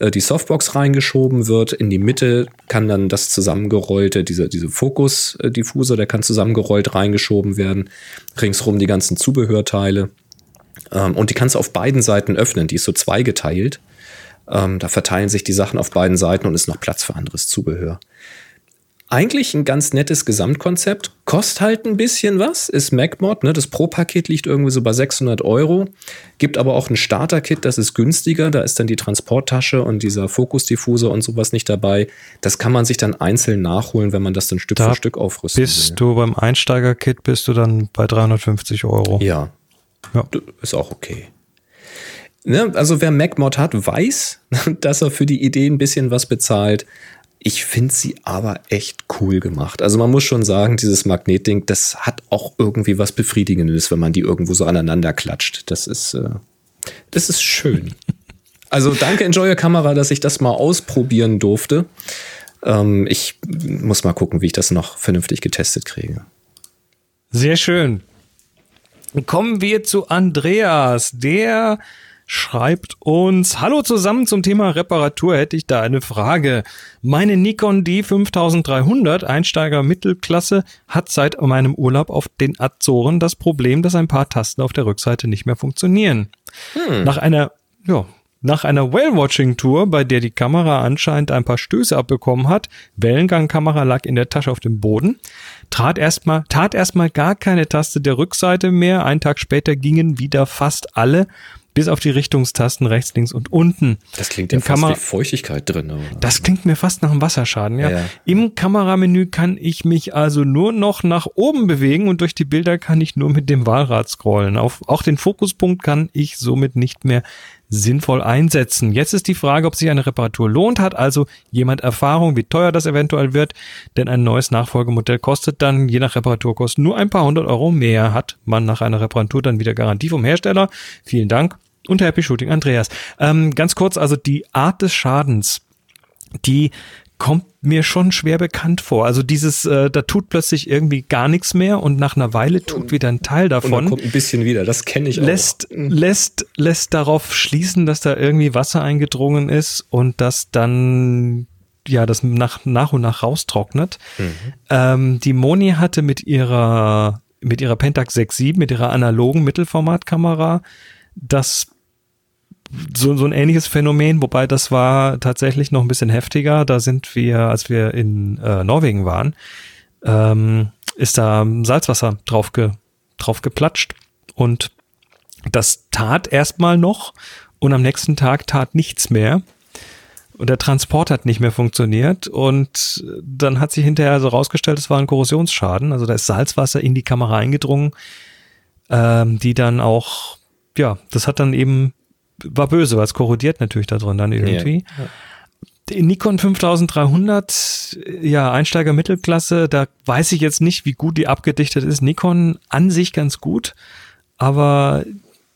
äh, die Softbox reingeschoben wird. In die Mitte kann dann das zusammengerollte, diese, diese Fokus-Diffusor, der kann zusammengerollt reingeschoben werden. Ringsrum die ganzen Zubehörteile. Ähm, und die kannst du auf beiden Seiten öffnen. Die ist so zweigeteilt. Ähm, da verteilen sich die Sachen auf beiden Seiten und ist noch Platz für anderes Zubehör eigentlich ein ganz nettes Gesamtkonzept. Kostet halt ein bisschen was, ist MacMod. Ne? Das Pro-Paket liegt irgendwie so bei 600 Euro. Gibt aber auch ein Starter-Kit, das ist günstiger. Da ist dann die Transporttasche und dieser Fokusdiffusor und sowas nicht dabei. Das kann man sich dann einzeln nachholen, wenn man das dann Stück Da für Stück aufrüsten Bist will. du beim Einsteiger-Kit bist du dann bei 350 Euro. Ja. Ja. Ist auch okay. Ne? Also wer MacMod hat, weiß, dass er für die Idee ein bisschen was bezahlt. Ich finde sie aber echt cool gemacht. Also man muss schon sagen, dieses Magnetding, das hat auch irgendwie was Befriedigendes, wenn man die irgendwo so aneinander klatscht. Das ist, äh, das ist schön. Also danke Enjoyer Kamera, dass ich das mal ausprobieren durfte. Ähm, ich muss mal gucken, wie ich das noch vernünftig getestet kriege. Sehr schön. Kommen wir zu Andreas. Der schreibt uns, hallo zusammen zum Thema Reparatur hätte ich da eine Frage. Meine Nikon D5300 Einsteiger Mittelklasse hat seit meinem Urlaub auf den Azoren das Problem, dass ein paar Tasten auf der Rückseite nicht mehr funktionieren. Nach einer, ja, nach einer Whale-Watching-Tour, bei der die Kamera anscheinend ein paar Stöße abbekommen hat, Wellengangkamera lag in der Tasche auf dem Boden, trat erstmal, tat erstmal gar keine Taste der Rückseite mehr. Einen Tag später gingen wieder fast alle, bis auf die Richtungstasten rechts, links und unten. Das klingt ja Im fast Kamera- wie Feuchtigkeit drin. Oder? Das klingt mir fast nach einem Wasserschaden, ja. Ja, ja. Im Kameramenü kann ich mich also nur noch nach oben bewegen und durch die Bilder kann ich nur mit dem Wahlrad scrollen. Auf, auch den Fokuspunkt kann ich somit nicht mehr sinnvoll einsetzen. Jetzt ist die Frage, ob sich eine Reparatur lohnt. Hat also jemand Erfahrung, wie teuer das eventuell wird? Denn ein neues Nachfolgemodell kostet dann je nach Reparaturkosten nur ein paar hundert Euro mehr. Hat man nach einer Reparatur dann wieder Garantie vom Hersteller? Vielen Dank. Und Happy Shooting Andreas. Ähm, ganz kurz, also die Art des Schadens die kommt mir schon schwer bekannt vor. Also dieses, äh, da tut plötzlich irgendwie gar nichts mehr und nach einer Weile tut wieder ein Teil Und dann davon. kommt ein bisschen wieder, das kenne ich Lässt, lässt, lässt darauf schließen, dass da irgendwie Wasser eingedrungen ist und das dann ja, das nach, nach und nach raustrocknet. Ähm, die Moni hatte mit ihrer, mit ihrer Pentax 6.7, mit ihrer analogen Mittelformatkamera das so, so ein ähnliches Phänomen, wobei das war tatsächlich noch ein bisschen heftiger. Da sind wir, als wir in äh, Norwegen waren, ähm, ist da Salzwasser drauf, ge, drauf geplatscht und das tat erstmal noch und am nächsten Tag tat nichts mehr. Und der Transport hat nicht mehr funktioniert. Und dann hat sich hinterher so rausgestellt, es war ein Korrosionsschaden. Also da ist Salzwasser in die Kamera eingedrungen, ähm, die dann auch, ja, das hat dann eben, war böse, weil es korrodiert natürlich da drin dann irgendwie. Die Nikon 5300, ja, Einsteiger Mittelklasse, da weiß ich jetzt nicht, wie gut die abgedichtet ist. Nikon an sich ganz gut, aber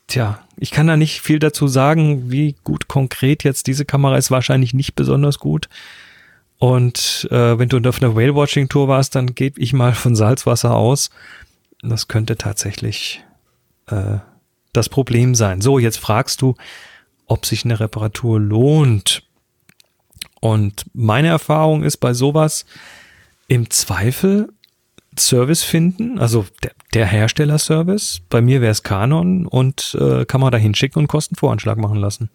tja, ich kann da nicht viel dazu sagen, wie gut konkret jetzt diese Kamera ist. Wahrscheinlich nicht besonders gut. Und äh, wenn du auf einer Whale-Watching-Tour warst, dann gebe ich mal von Salzwasser aus. Das könnte tatsächlich äh, das Problem sein. So, jetzt fragst du, ob sich eine Reparatur lohnt. Und meine Erfahrung ist bei sowas im Zweifel Service finden, also der, der Herstellerservice. Bei mir wäre es Canon und äh, kann man da hinschicken und Kostenvoranschlag machen lassen.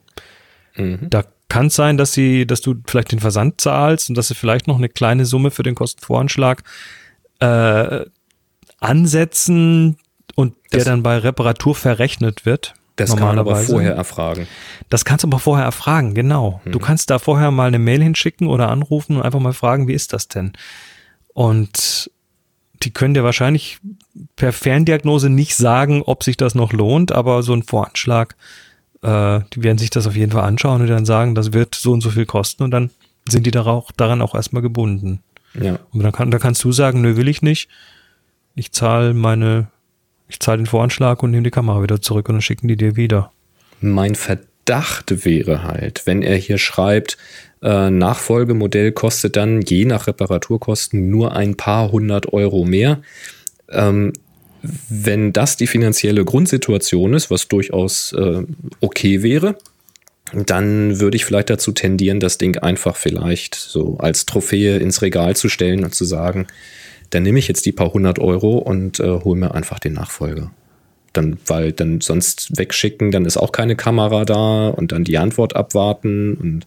Mhm. Da kann es sein, dass sie, dass du vielleicht den Versand zahlst und dass sie vielleicht noch eine kleine Summe für den Kostenvoranschlag äh, ansetzen und der Das- dann bei Reparatur verrechnet wird. Das kann man aber normalerweise. vorher erfragen. Das kannst du aber vorher erfragen, genau. Du kannst da vorher mal eine Mail hinschicken oder anrufen und einfach mal fragen, wie ist das denn? Und die können dir wahrscheinlich per Ferndiagnose nicht sagen, ob sich das noch lohnt, aber so ein Voranschlag, äh, die werden sich das auf jeden Fall anschauen und dann sagen, das wird so und so viel kosten und dann sind die darauf, daran auch erstmal gebunden. Ja. Und dann, kann, da kannst du sagen, nö, will ich nicht. Ich zahle meine, ich zahle den Voranschlag und nehme die Kamera wieder zurück und dann schicken die dir wieder. Mein Verdacht wäre halt, wenn er hier schreibt, äh, Nachfolgemodell kostet dann je nach Reparaturkosten nur ein paar hundert Euro mehr. Ähm, wenn das die finanzielle Grundsituation ist, was durchaus äh, okay wäre, dann würde ich vielleicht dazu tendieren, das Ding einfach vielleicht so als Trophäe ins Regal zu stellen und zu sagen, dann nehme ich jetzt die paar hundert Euro und äh, hole mir einfach den Nachfolger. Dann, weil dann sonst wegschicken, dann ist auch keine Kamera da und dann die Antwort abwarten und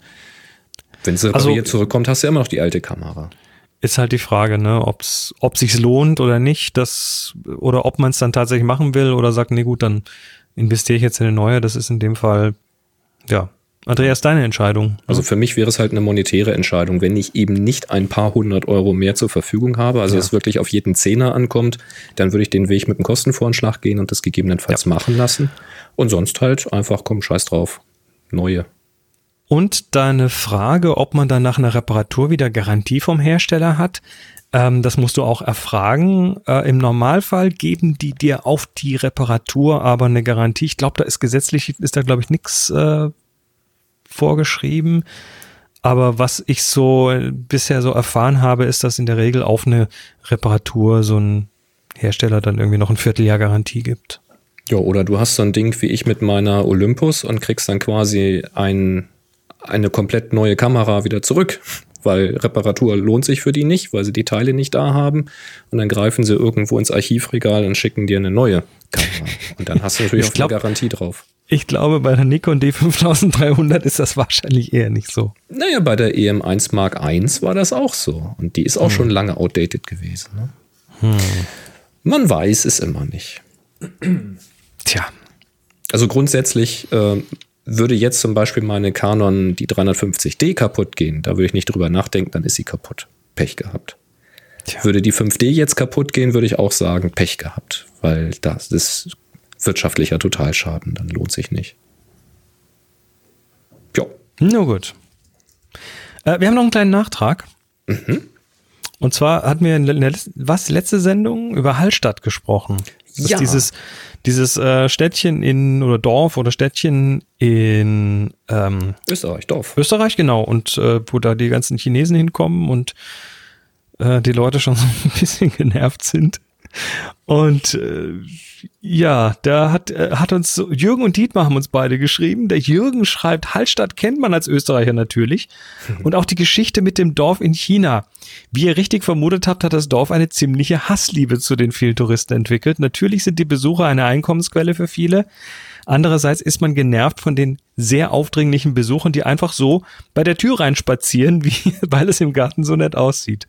wenn sie Also- repariert zurückkommt, hast du immer noch die alte Kamera. ist halt die Frage, ne, ob's, ob sich's lohnt oder nicht, das, oder ob man es dann tatsächlich machen will oder sagt, nee gut, dann investiere ich jetzt in eine neue. Das ist in dem Fall, ja. Andreas, deine Entscheidung. Also für mich wäre es halt eine monetäre Entscheidung, wenn ich eben nicht ein paar hundert Euro mehr zur Verfügung habe, also Ja. es wirklich auf jeden Zehner ankommt, dann würde ich den Weg mit dem Kostenvoranschlag gehen und das gegebenenfalls machen lassen. Und sonst halt einfach, komm, scheiß drauf. Neue. Und deine Frage, ob man dann nach einer Reparatur wieder Garantie vom Hersteller hat, ähm, das musst du auch erfragen. Äh, Im Normalfall geben die dir auf die Reparatur aber eine Garantie. Ich glaube, da ist gesetzlich, ist da glaube ich nichts äh, vorgeschrieben. Aber was ich so bisher so erfahren habe, ist, dass in der Regel auf eine Reparatur so ein Hersteller dann irgendwie noch ein Vierteljahr Garantie gibt. Ja, oder du hast so ein Ding wie ich mit meiner Olympus und kriegst dann quasi ein, eine komplett neue Kamera wieder zurück, weil Reparatur lohnt sich für die nicht, weil sie die Teile nicht da haben. Und dann greifen sie irgendwo ins Archivregal und schicken dir eine neue Kamera. Und dann hast du natürlich Ich auch glaub- eine Garantie drauf. Ich glaube, bei der Nikon D5300 ist das wahrscheinlich eher nicht so. Naja, bei der EM1 Mark I war das auch so. Und die ist auch schon lange outdated gewesen. Ne? Man weiß es immer nicht. Tja, Also grundsätzlich äh, würde jetzt zum Beispiel meine Canon die 350D kaputt gehen. Da würde ich nicht drüber nachdenken, dann ist sie kaputt. Pech gehabt. Tja. Würde die 5D jetzt kaputt gehen, würde ich auch sagen, Pech gehabt. Weil das ist wirtschaftlicher Totalschaden, dann lohnt sich nicht. Ja. Nur gut. Äh, wir haben noch einen kleinen Nachtrag. Und zwar hatten wir in der was letzte Sendung über Hallstatt gesprochen. Das ist Ja. dieses dieses äh, Städtchen in oder Dorf oder Städtchen in ähm, Österreich, Dorf. Österreich genau und äh, wo da die ganzen Chinesen hinkommen und äh, die Leute schon so ein bisschen genervt sind. Und äh, ja, da hat, äh, hat uns Jürgen und Dietmar haben uns beide geschrieben. Der Jürgen schreibt, Hallstatt kennt man als Österreicher natürlich. Und auch die Geschichte mit dem Dorf in China. Wie ihr richtig vermutet habt, hat das Dorf eine ziemliche Hassliebe zu den vielen Touristen entwickelt. Natürlich sind die Besucher eine Einkommensquelle für viele. Andererseits ist man genervt von den sehr aufdringlichen Besuchern, die einfach so bei der Tür reinspazieren, wie, weil es im Garten so nett aussieht.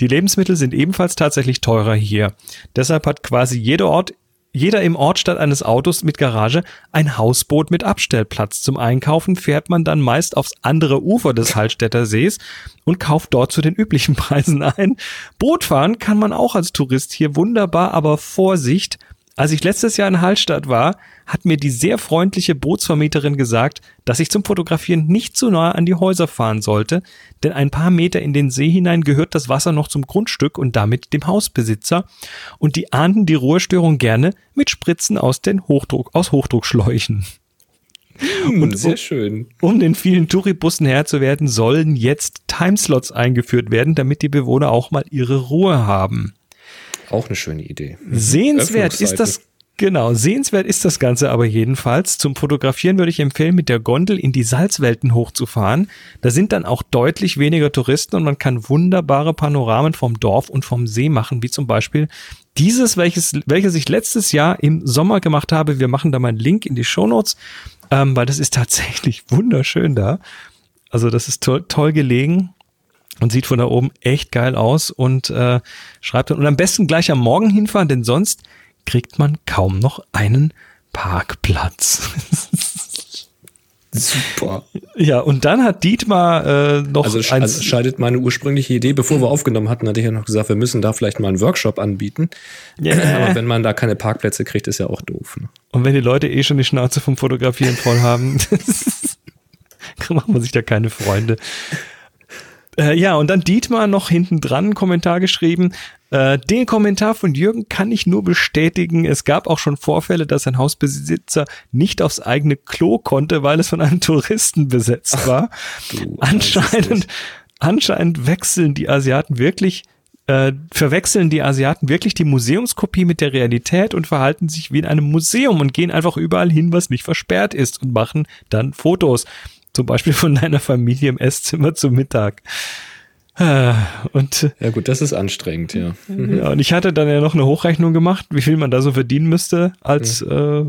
Die Lebensmittel sind ebenfalls tatsächlich teurer hier. Deshalb hat quasi jeder Ort jeder im Ort statt eines Autos mit Garage ein Hausboot mit Abstellplatz. Zum Einkaufen fährt man dann meist aufs andere Ufer des Hallstätter Sees und kauft dort zu den üblichen Preisen ein. Bootfahren kann man auch als Tourist hier wunderbar, aber Vorsicht, als ich letztes Jahr in Hallstatt war, hat mir die sehr freundliche Bootsvermieterin gesagt, dass ich zum Fotografieren nicht zu nahe an die Häuser fahren sollte, denn ein paar Meter in den See hinein gehört das Wasser noch zum Grundstück und damit dem Hausbesitzer und die ahnden die Ruhestörung gerne mit Spritzen aus den Hochdruck, aus Hochdruckschläuchen. Und Und sehr um- schön. Um den vielen Touribussen Herr zu werden, sollen jetzt Timeslots eingeführt werden, damit die Bewohner auch mal ihre Ruhe haben. Auch eine schöne Idee. Sehenswert ist das, genau, sehenswert ist das Ganze aber jedenfalls. Zum Fotografieren würde ich empfehlen, mit der Gondel in die Salzwelten hochzufahren. Da sind dann auch deutlich weniger Touristen und man kann wunderbare Panoramen vom Dorf und vom See machen, wie zum Beispiel dieses, welches, welches ich letztes Jahr im Sommer gemacht habe. Wir machen da mal einen Link in die Shownotes, ähm, weil das ist tatsächlich wunderschön da. Also das ist toll, toll gelegen und sieht von da oben echt geil aus und äh, schreibt dann und am besten gleich am Morgen hinfahren, denn sonst kriegt man kaum noch einen Parkplatz. Super. ja, und dann hat Dietmar äh, noch Also, sch- also scheidet meine ursprüngliche Idee, bevor wir aufgenommen hatten, hatte ich ja noch gesagt, wir müssen da vielleicht mal einen Workshop anbieten. Ja. Aber wenn man da keine Parkplätze kriegt, ist ja auch doof. Ne? und wenn die Leute eh schon die Schnauze vom Fotografieren voll haben, macht man sich da keine Freunde. Äh, ja, und dann Dietmar noch hinten dran einen Kommentar geschrieben. Äh, den Kommentar von Jürgen kann ich nur bestätigen. Es gab auch schon Vorfälle, dass ein Hausbesitzer nicht aufs eigene Klo konnte, weil es von einem Touristen besetzt war. Du anscheinend, anscheinend wechseln die Asiaten wirklich, äh, verwechseln die Asiaten wirklich die Museumskopie mit der Realität und verhalten sich wie in einem Museum und gehen einfach überall hin, was nicht versperrt ist und machen dann Fotos. Zum Beispiel von deiner Familie im Esszimmer zum Mittag. Äh, Und, Ja gut, das ist anstrengend, ja. Mhm. ja, und ich hatte dann ja noch eine Hochrechnung gemacht, wie viel man da so verdienen müsste als, äh,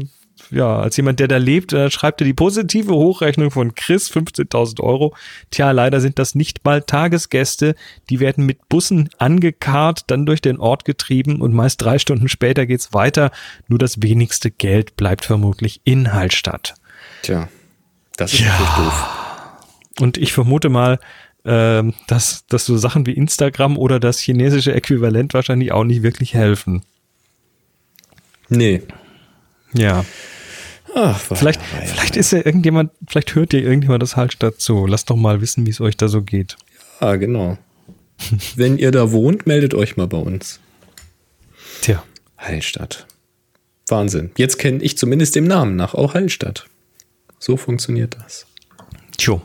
ja, als jemand, der da lebt. Da schreibt er die positive Hochrechnung von Chris, 15.000 Euro. Tja, leider sind das nicht mal Tagesgäste. Die werden mit Bussen angekarrt, dann durch den Ort getrieben und meist drei Stunden später geht's weiter. Nur das wenigste Geld bleibt vermutlich in Hallstatt. Tja, das ist natürlich doof. Und ich vermute mal, ähm, dass, dass so Sachen wie Instagram oder das chinesische Äquivalent wahrscheinlich auch nicht wirklich helfen. Nee. Ja. Ach, Vielleicht, vielleicht ist ja irgendjemand, vielleicht hört ihr irgendjemand das Hallstatt zu. Lasst doch mal wissen, wie es euch da so geht. Ja, genau. Wenn ihr da wohnt, meldet euch mal bei uns. Tja. Hallstatt. Wahnsinn. Jetzt kenne ich zumindest dem Namen nach auch Hallstatt. So funktioniert das. Tjo.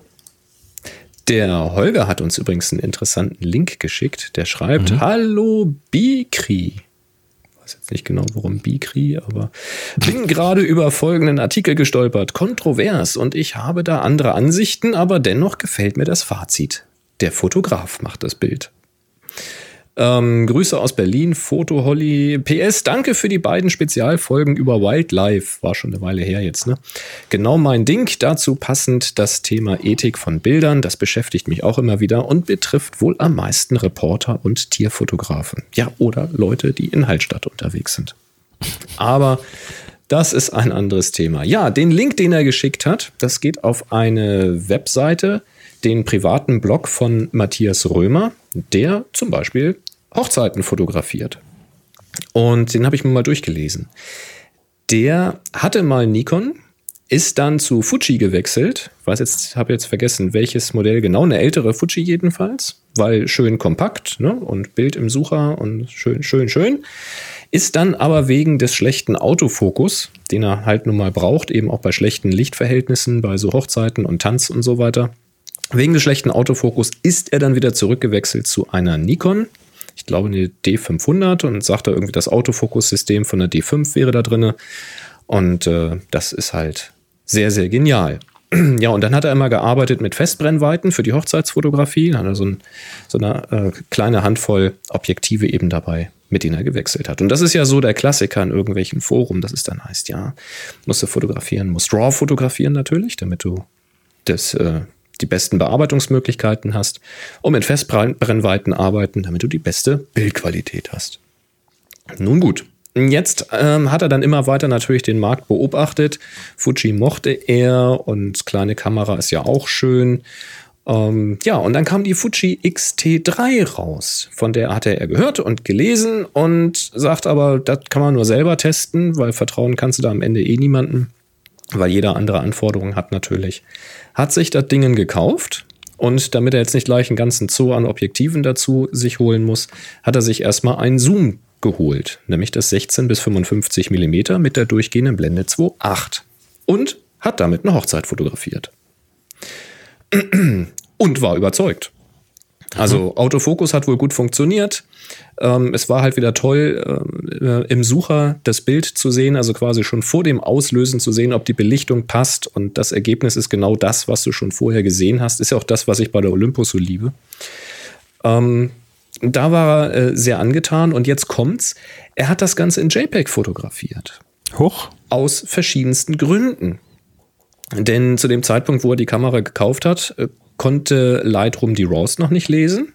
Der Holger hat uns übrigens einen interessanten Link geschickt. Der schreibt: Hallo Bikri. Ich weiß jetzt nicht genau, warum Bikri, aber bin gerade über folgenden Artikel gestolpert. Kontrovers und ich habe da andere Ansichten, aber dennoch gefällt mir das Fazit. Der Fotograf macht das Bild. Ähm, Grüße aus Berlin, Foto Holly. PS, danke für die beiden Spezialfolgen über Wildlife. War schon eine Weile her jetzt, ne? Genau mein Ding. Dazu passend das Thema Ethik von Bildern. Das beschäftigt mich auch immer wieder und betrifft wohl am meisten Reporter und Tierfotografen. Ja, oder Leute, die in Hallstatt unterwegs sind. Aber das ist ein anderes Thema. Ja, den Link, den er geschickt hat, das geht auf eine Webseite, den privaten Blog von Matthias Römer, der zum Beispiel Hochzeiten fotografiert. Und den habe ich mir mal durchgelesen. Der hatte mal Nikon, ist dann zu Fuji gewechselt. Weiß jetzt, habe jetzt vergessen, welches Modell genau, eine ältere Fuji jedenfalls, weil schön kompakt ne? und Bild im Sucher und schön, schön, schön. Ist dann aber wegen des schlechten Autofokus, den er halt nun mal braucht, eben auch bei schlechten Lichtverhältnissen, bei so Hochzeiten und Tanz und so weiter. Wegen des schlechten Autofokus ist er dann wieder zurückgewechselt zu einer Nikon. Ich glaube, eine D500 und sagt da irgendwie, das Autofokussystem von der D5 wäre da drinne. Und äh, das ist halt sehr, sehr genial. Ja, und dann hat er immer gearbeitet mit Festbrennweiten für die Hochzeitsfotografie. Dann hat er so, ein, so eine äh, kleine Handvoll Objektive eben dabei, mit denen er gewechselt hat. Und das ist ja so der Klassiker in irgendwelchen Foren, dass es dann heißt, ja, musst du fotografieren, musst RAW fotografieren natürlich, damit du das, äh, die besten Bearbeitungsmöglichkeiten hast und mit Festbrennweiten arbeiten, damit du die beste Bildqualität hast. Nun gut, Jetzt ähm, hat er dann immer weiter natürlich den Markt beobachtet. Fuji mochte er und kleine Kamera ist ja auch schön. Ähm, ja, und dann kam die Fuji X-T3 raus. Von der hatte er gehört und gelesen und sagt aber, das kann man nur selber testen, weil vertrauen kannst du da am Ende eh niemanden, weil jeder andere Anforderungen hat natürlich. Hat sich das Ding gekauft und damit er jetzt nicht gleich einen ganzen Zoo an Objektiven dazu sich holen muss, hat er sich erstmal einen Zoom geholt, nämlich das 16 bis 55 mm mit der durchgehenden Blende 2.8 und hat damit eine Hochzeit fotografiert. Und war überzeugt. Also Autofokus hat wohl gut funktioniert. Ähm, es war halt wieder toll, äh, im Sucher das Bild zu sehen, also quasi schon vor dem Auslösen zu sehen, ob die Belichtung passt. Und das Ergebnis ist genau das, was du schon vorher gesehen hast. Ist ja auch das, was ich bei der Olympus so liebe. Ähm, da war er äh, sehr angetan und jetzt kommt's. Er hat das Ganze in JPEG fotografiert. Hoch. Aus verschiedensten Gründen. Denn zu dem Zeitpunkt, wo er die Kamera gekauft hat, äh, konnte Lightroom die RAWs noch nicht lesen.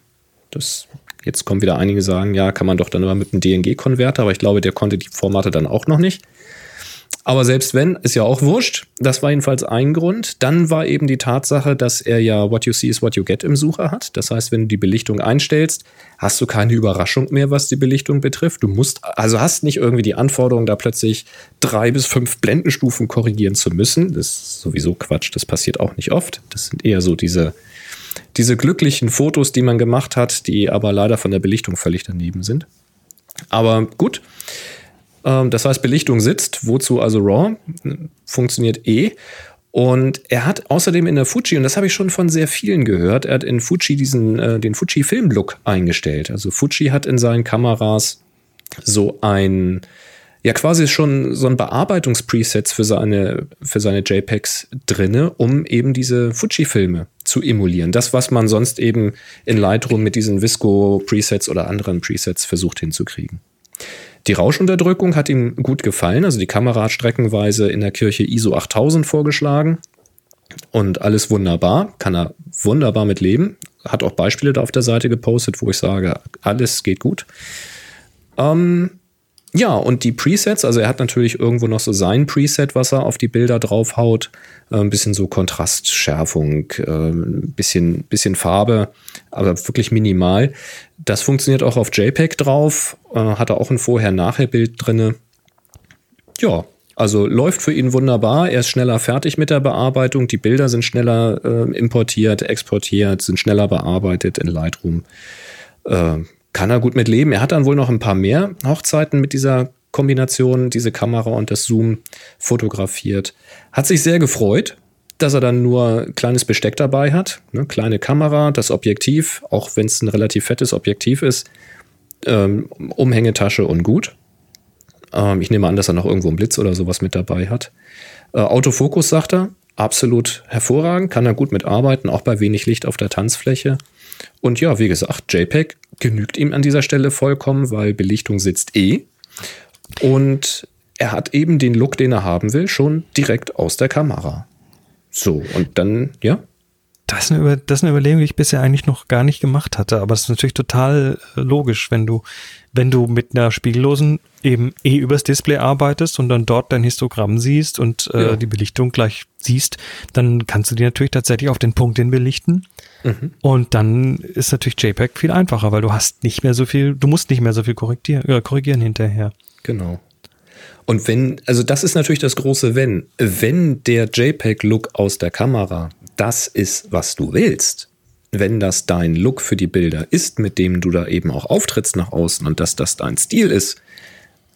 Das, jetzt kommen wieder einige sagen, ja, kann man doch dann immer mit einem DNG-Konverter, aber ich glaube, der konnte die Formate dann auch noch nicht. Aber selbst wenn, ist ja auch wurscht. Das war jedenfalls ein Grund. Dann war eben die Tatsache, dass er ja What You See is What You Get im Sucher hat. Das heißt, wenn du die Belichtung einstellst, hast du keine Überraschung mehr, was die Belichtung betrifft. Du musst, also hast nicht irgendwie die Anforderung, da plötzlich drei bis fünf Blendenstufen korrigieren zu müssen. Das ist sowieso Quatsch. Das passiert auch nicht oft. Das sind eher so diese, diese glücklichen Fotos, die man gemacht hat, die aber leider von der Belichtung völlig daneben sind. Aber gut. Ähm, das heißt, Belichtung sitzt, wozu also RAW funktioniert eh. Und er hat außerdem in der Fuji, und das habe ich schon von sehr vielen gehört, er hat in Fuji diesen, äh, den Fuji Film-Look eingestellt. Also Fuji hat in seinen Kameras so ein, ja quasi schon so ein Bearbeitungspreset für seine, für seine JPEGs drinne, um eben diese Fuji-Filme zu emulieren. Das, was man sonst eben in Lightroom mit diesen Visco-Presets oder anderen Presets versucht hinzukriegen. Die Rauschunterdrückung hat ihm gut gefallen. Also die Kamera hat streckenweise in der Kirche ISO 8000 vorgeschlagen. Und alles wunderbar, kann er wunderbar mit leben. Hat auch Beispiele da auf der Seite gepostet, wo ich sage, alles geht gut. Ähm, ja, und die Presets, also er hat natürlich irgendwo noch so sein Preset, was er auf die Bilder draufhaut. Äh, ein bisschen so Kontrastschärfung, äh, bisschen, bisschen Farbe, aber wirklich minimal. Das funktioniert auch auf JPEG drauf, äh, hat er auch ein Vorher-Nachher-Bild drinne. Ja, also läuft für ihn wunderbar. Er ist schneller fertig mit der Bearbeitung. Die Bilder sind schneller äh, importiert, exportiert, sind schneller bearbeitet in Lightroom. Äh, kann er gut mit leben. Er hat dann wohl noch ein paar mehr Hochzeiten mit dieser Kombination, diese Kamera und das Zoom fotografiert. Hat sich sehr gefreut, dass er dann nur kleines Besteck dabei hat. Ne? Kleine Kamera, das Objektiv, auch wenn es ein relativ fettes Objektiv ist, ähm, Umhängetasche und gut. Ähm, ich nehme an, dass er noch irgendwo einen Blitz oder sowas mit dabei hat. Äh, Autofokus, sagt er, absolut hervorragend, kann er gut mitarbeiten, auch bei wenig Licht auf der Tanzfläche. Und ja, wie gesagt, JPEG genügt ihm an dieser Stelle vollkommen, weil Belichtung sitzt eh. Und er hat eben den Look, den er haben will, schon direkt aus der Kamera. So, und dann, ja. Das ist, eine, das ist eine Überlegung, die ich bisher eigentlich noch gar nicht gemacht hatte, aber es ist natürlich total äh, logisch, wenn du, wenn du mit einer spiegellosen eben eh übers Display arbeitest und dann dort dein Histogramm siehst und äh, ja. die Belichtung gleich siehst, dann kannst du die natürlich tatsächlich auf den Punkt hin belichten. Mhm. Und dann ist natürlich JPEG viel einfacher, weil du hast nicht mehr so viel, du musst nicht mehr so viel korrigieren, äh, korrigieren hinterher. Genau. Und wenn, also das ist natürlich das große Wenn. Wenn der JPEG-Look aus der Kamera das ist, was du willst, wenn das dein Look für die Bilder ist, mit dem du da eben auch auftrittst nach außen und dass das dein Stil ist,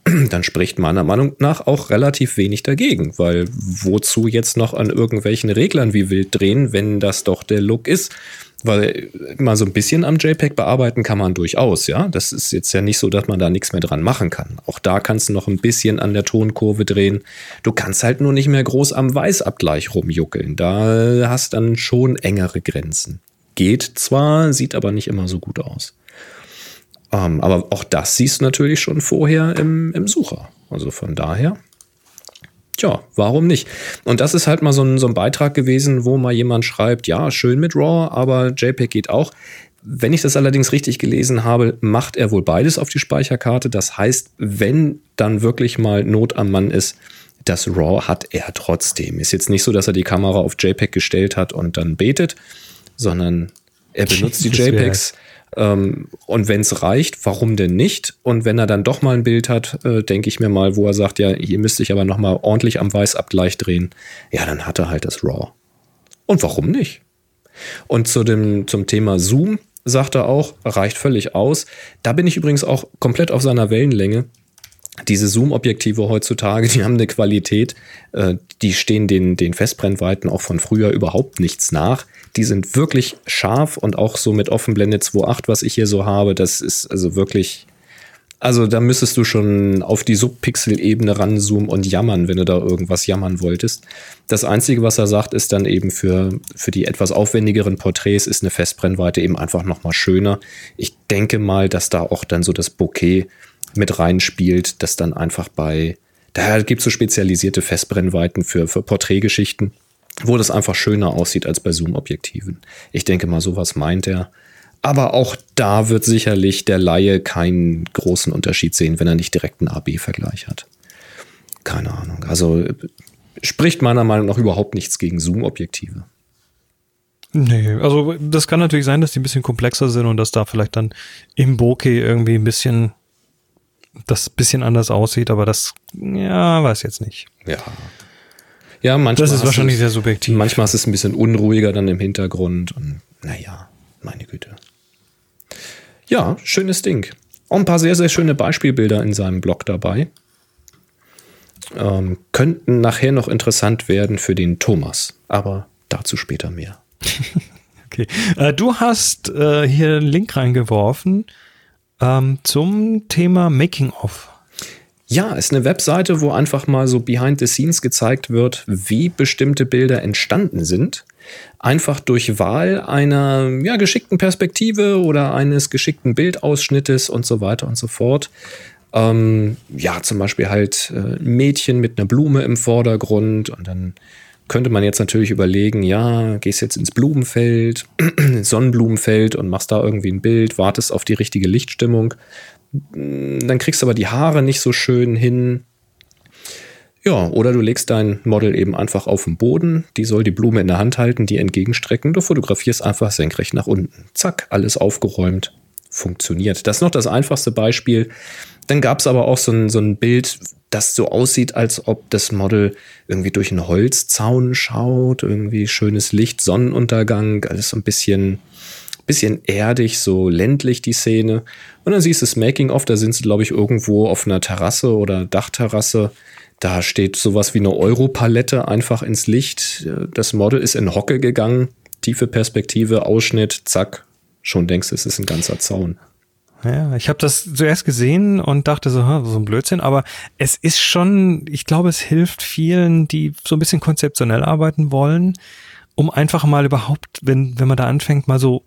dann spricht meiner Meinung nach auch relativ wenig dagegen, weil wozu jetzt noch an irgendwelchen Reglern wie wild drehen, wenn das doch der Look ist? Weil mal so ein bisschen am JPEG bearbeiten kann man durchaus, ja. Das ist jetzt ja nicht so, dass man da nichts mehr dran machen kann. Auch da kannst du noch ein bisschen an der Tonkurve drehen. Du kannst halt nur nicht mehr groß am Weißabgleich rumjuckeln. Da hast dann schon engere Grenzen. Geht zwar, sieht aber nicht immer so gut aus. Ähm, aber auch das siehst du natürlich schon vorher im, im Sucher. Also von daher Tja, warum nicht? Und das ist halt mal so ein, so ein Beitrag gewesen, wo mal jemand schreibt, ja, schön mit RAW, aber JPEG geht auch. Wenn ich das allerdings richtig gelesen habe, macht er wohl beides auf die Speicherkarte. Das heißt, wenn dann wirklich mal Not am Mann ist, das RAW hat er trotzdem. Ist jetzt nicht so, dass er die Kamera auf JPEG gestellt hat und dann betet, sondern er benutzt die JPEGs ähm, und wenn es reicht, warum denn nicht? Und wenn er dann doch mal ein Bild hat, äh, denke ich mir mal, wo er sagt, ja, hier müsste ich aber noch mal ordentlich am Weißabgleich drehen, ja, dann hat er halt das RAW. Und warum nicht? Und zu dem, zum Thema Zoom sagt er auch, reicht völlig aus. Da bin ich übrigens auch komplett auf seiner Wellenlänge diese Zoom-Objektive heutzutage, die haben eine Qualität, äh, die stehen den, den Festbrennweiten auch von früher überhaupt nichts nach. Die sind wirklich scharf und auch so mit Offenblende 2.8, was ich hier so habe, das ist also wirklich, also da müsstest du schon auf die Subpixel-Ebene ranzoomen und jammern, wenn du da irgendwas jammern wolltest. Das Einzige, was er sagt, ist dann eben für, für die etwas aufwendigeren Porträts ist eine Festbrennweite eben einfach nochmal schöner. Ich denke mal, dass da auch dann so das Bouquet mit reinspielt, das dann einfach bei, da gibt es so spezialisierte Festbrennweiten für, für Porträtgeschichten, wo das einfach schöner aussieht als bei Zoom-Objektiven. Ich denke mal, sowas meint er. Aber auch da wird sicherlich der Laie keinen großen Unterschied sehen, wenn er nicht direkt einen AB-Vergleich hat. Keine Ahnung. Also spricht meiner Meinung nach überhaupt nichts gegen Zoom-Objektive. Nee, also das kann natürlich sein, dass die ein bisschen komplexer sind und dass da vielleicht dann im Bokeh irgendwie ein bisschen das bisschen anders aussieht, aber das, ja, weiß jetzt nicht. Ja. Ja, manchmal. Das ist wahrscheinlich es, sehr subjektiv. Manchmal ist es ein bisschen unruhiger dann im Hintergrund und naja, meine Güte. Ja, schönes Ding. Auch ein paar sehr, sehr schöne Beispielbilder in seinem Blog dabei. Ähm, könnten nachher noch interessant werden für den Thomas, aber dazu später mehr. okay. Äh, du hast äh, hier einen Link reingeworfen ähm, zum Thema Making of. Ja, ist eine Webseite, wo einfach mal so behind the scenes gezeigt wird, wie bestimmte Bilder entstanden sind. Einfach durch Wahl einer ja, geschickten Perspektive oder eines geschickten Bildausschnittes und so weiter und so fort. Ähm, ja, zum Beispiel halt äh, ein Mädchen mit einer Blume im Vordergrund und dann könnte man jetzt natürlich überlegen, ja, gehst jetzt ins Blumenfeld, Sonnenblumenfeld und machst da irgendwie ein Bild, wartest auf die richtige Lichtstimmung. Dann kriegst du aber die Haare nicht so schön hin. Ja, oder du legst dein Model eben einfach auf den Boden, die soll die Blume in der Hand halten, die entgegenstrecken, du fotografierst einfach senkrecht nach unten. Zack, alles aufgeräumt, funktioniert. Das ist noch das einfachste Beispiel. Dann gab es aber auch so ein, so ein Bild, das so aussieht, als ob das Model irgendwie durch einen Holzzaun schaut, irgendwie schönes Licht, Sonnenuntergang, alles so ein bisschen, bisschen erdig, so ländlich die Szene. Und dann siehst du das Making-of, da sind sie, glaube ich, irgendwo auf einer Terrasse oder Dachterrasse. Da steht sowas wie eine Europalette einfach ins Licht. Das Model ist in Hocke gegangen, tiefe Perspektive, Ausschnitt, zack, schon denkst du, es ist ein ganzer Zaun. Ja, ich habe das zuerst gesehen und dachte so, so ein Blödsinn, aber es ist schon, ich glaube, es hilft vielen, die so ein bisschen konzeptionell arbeiten wollen, um einfach mal überhaupt, wenn, wenn man da anfängt, mal so,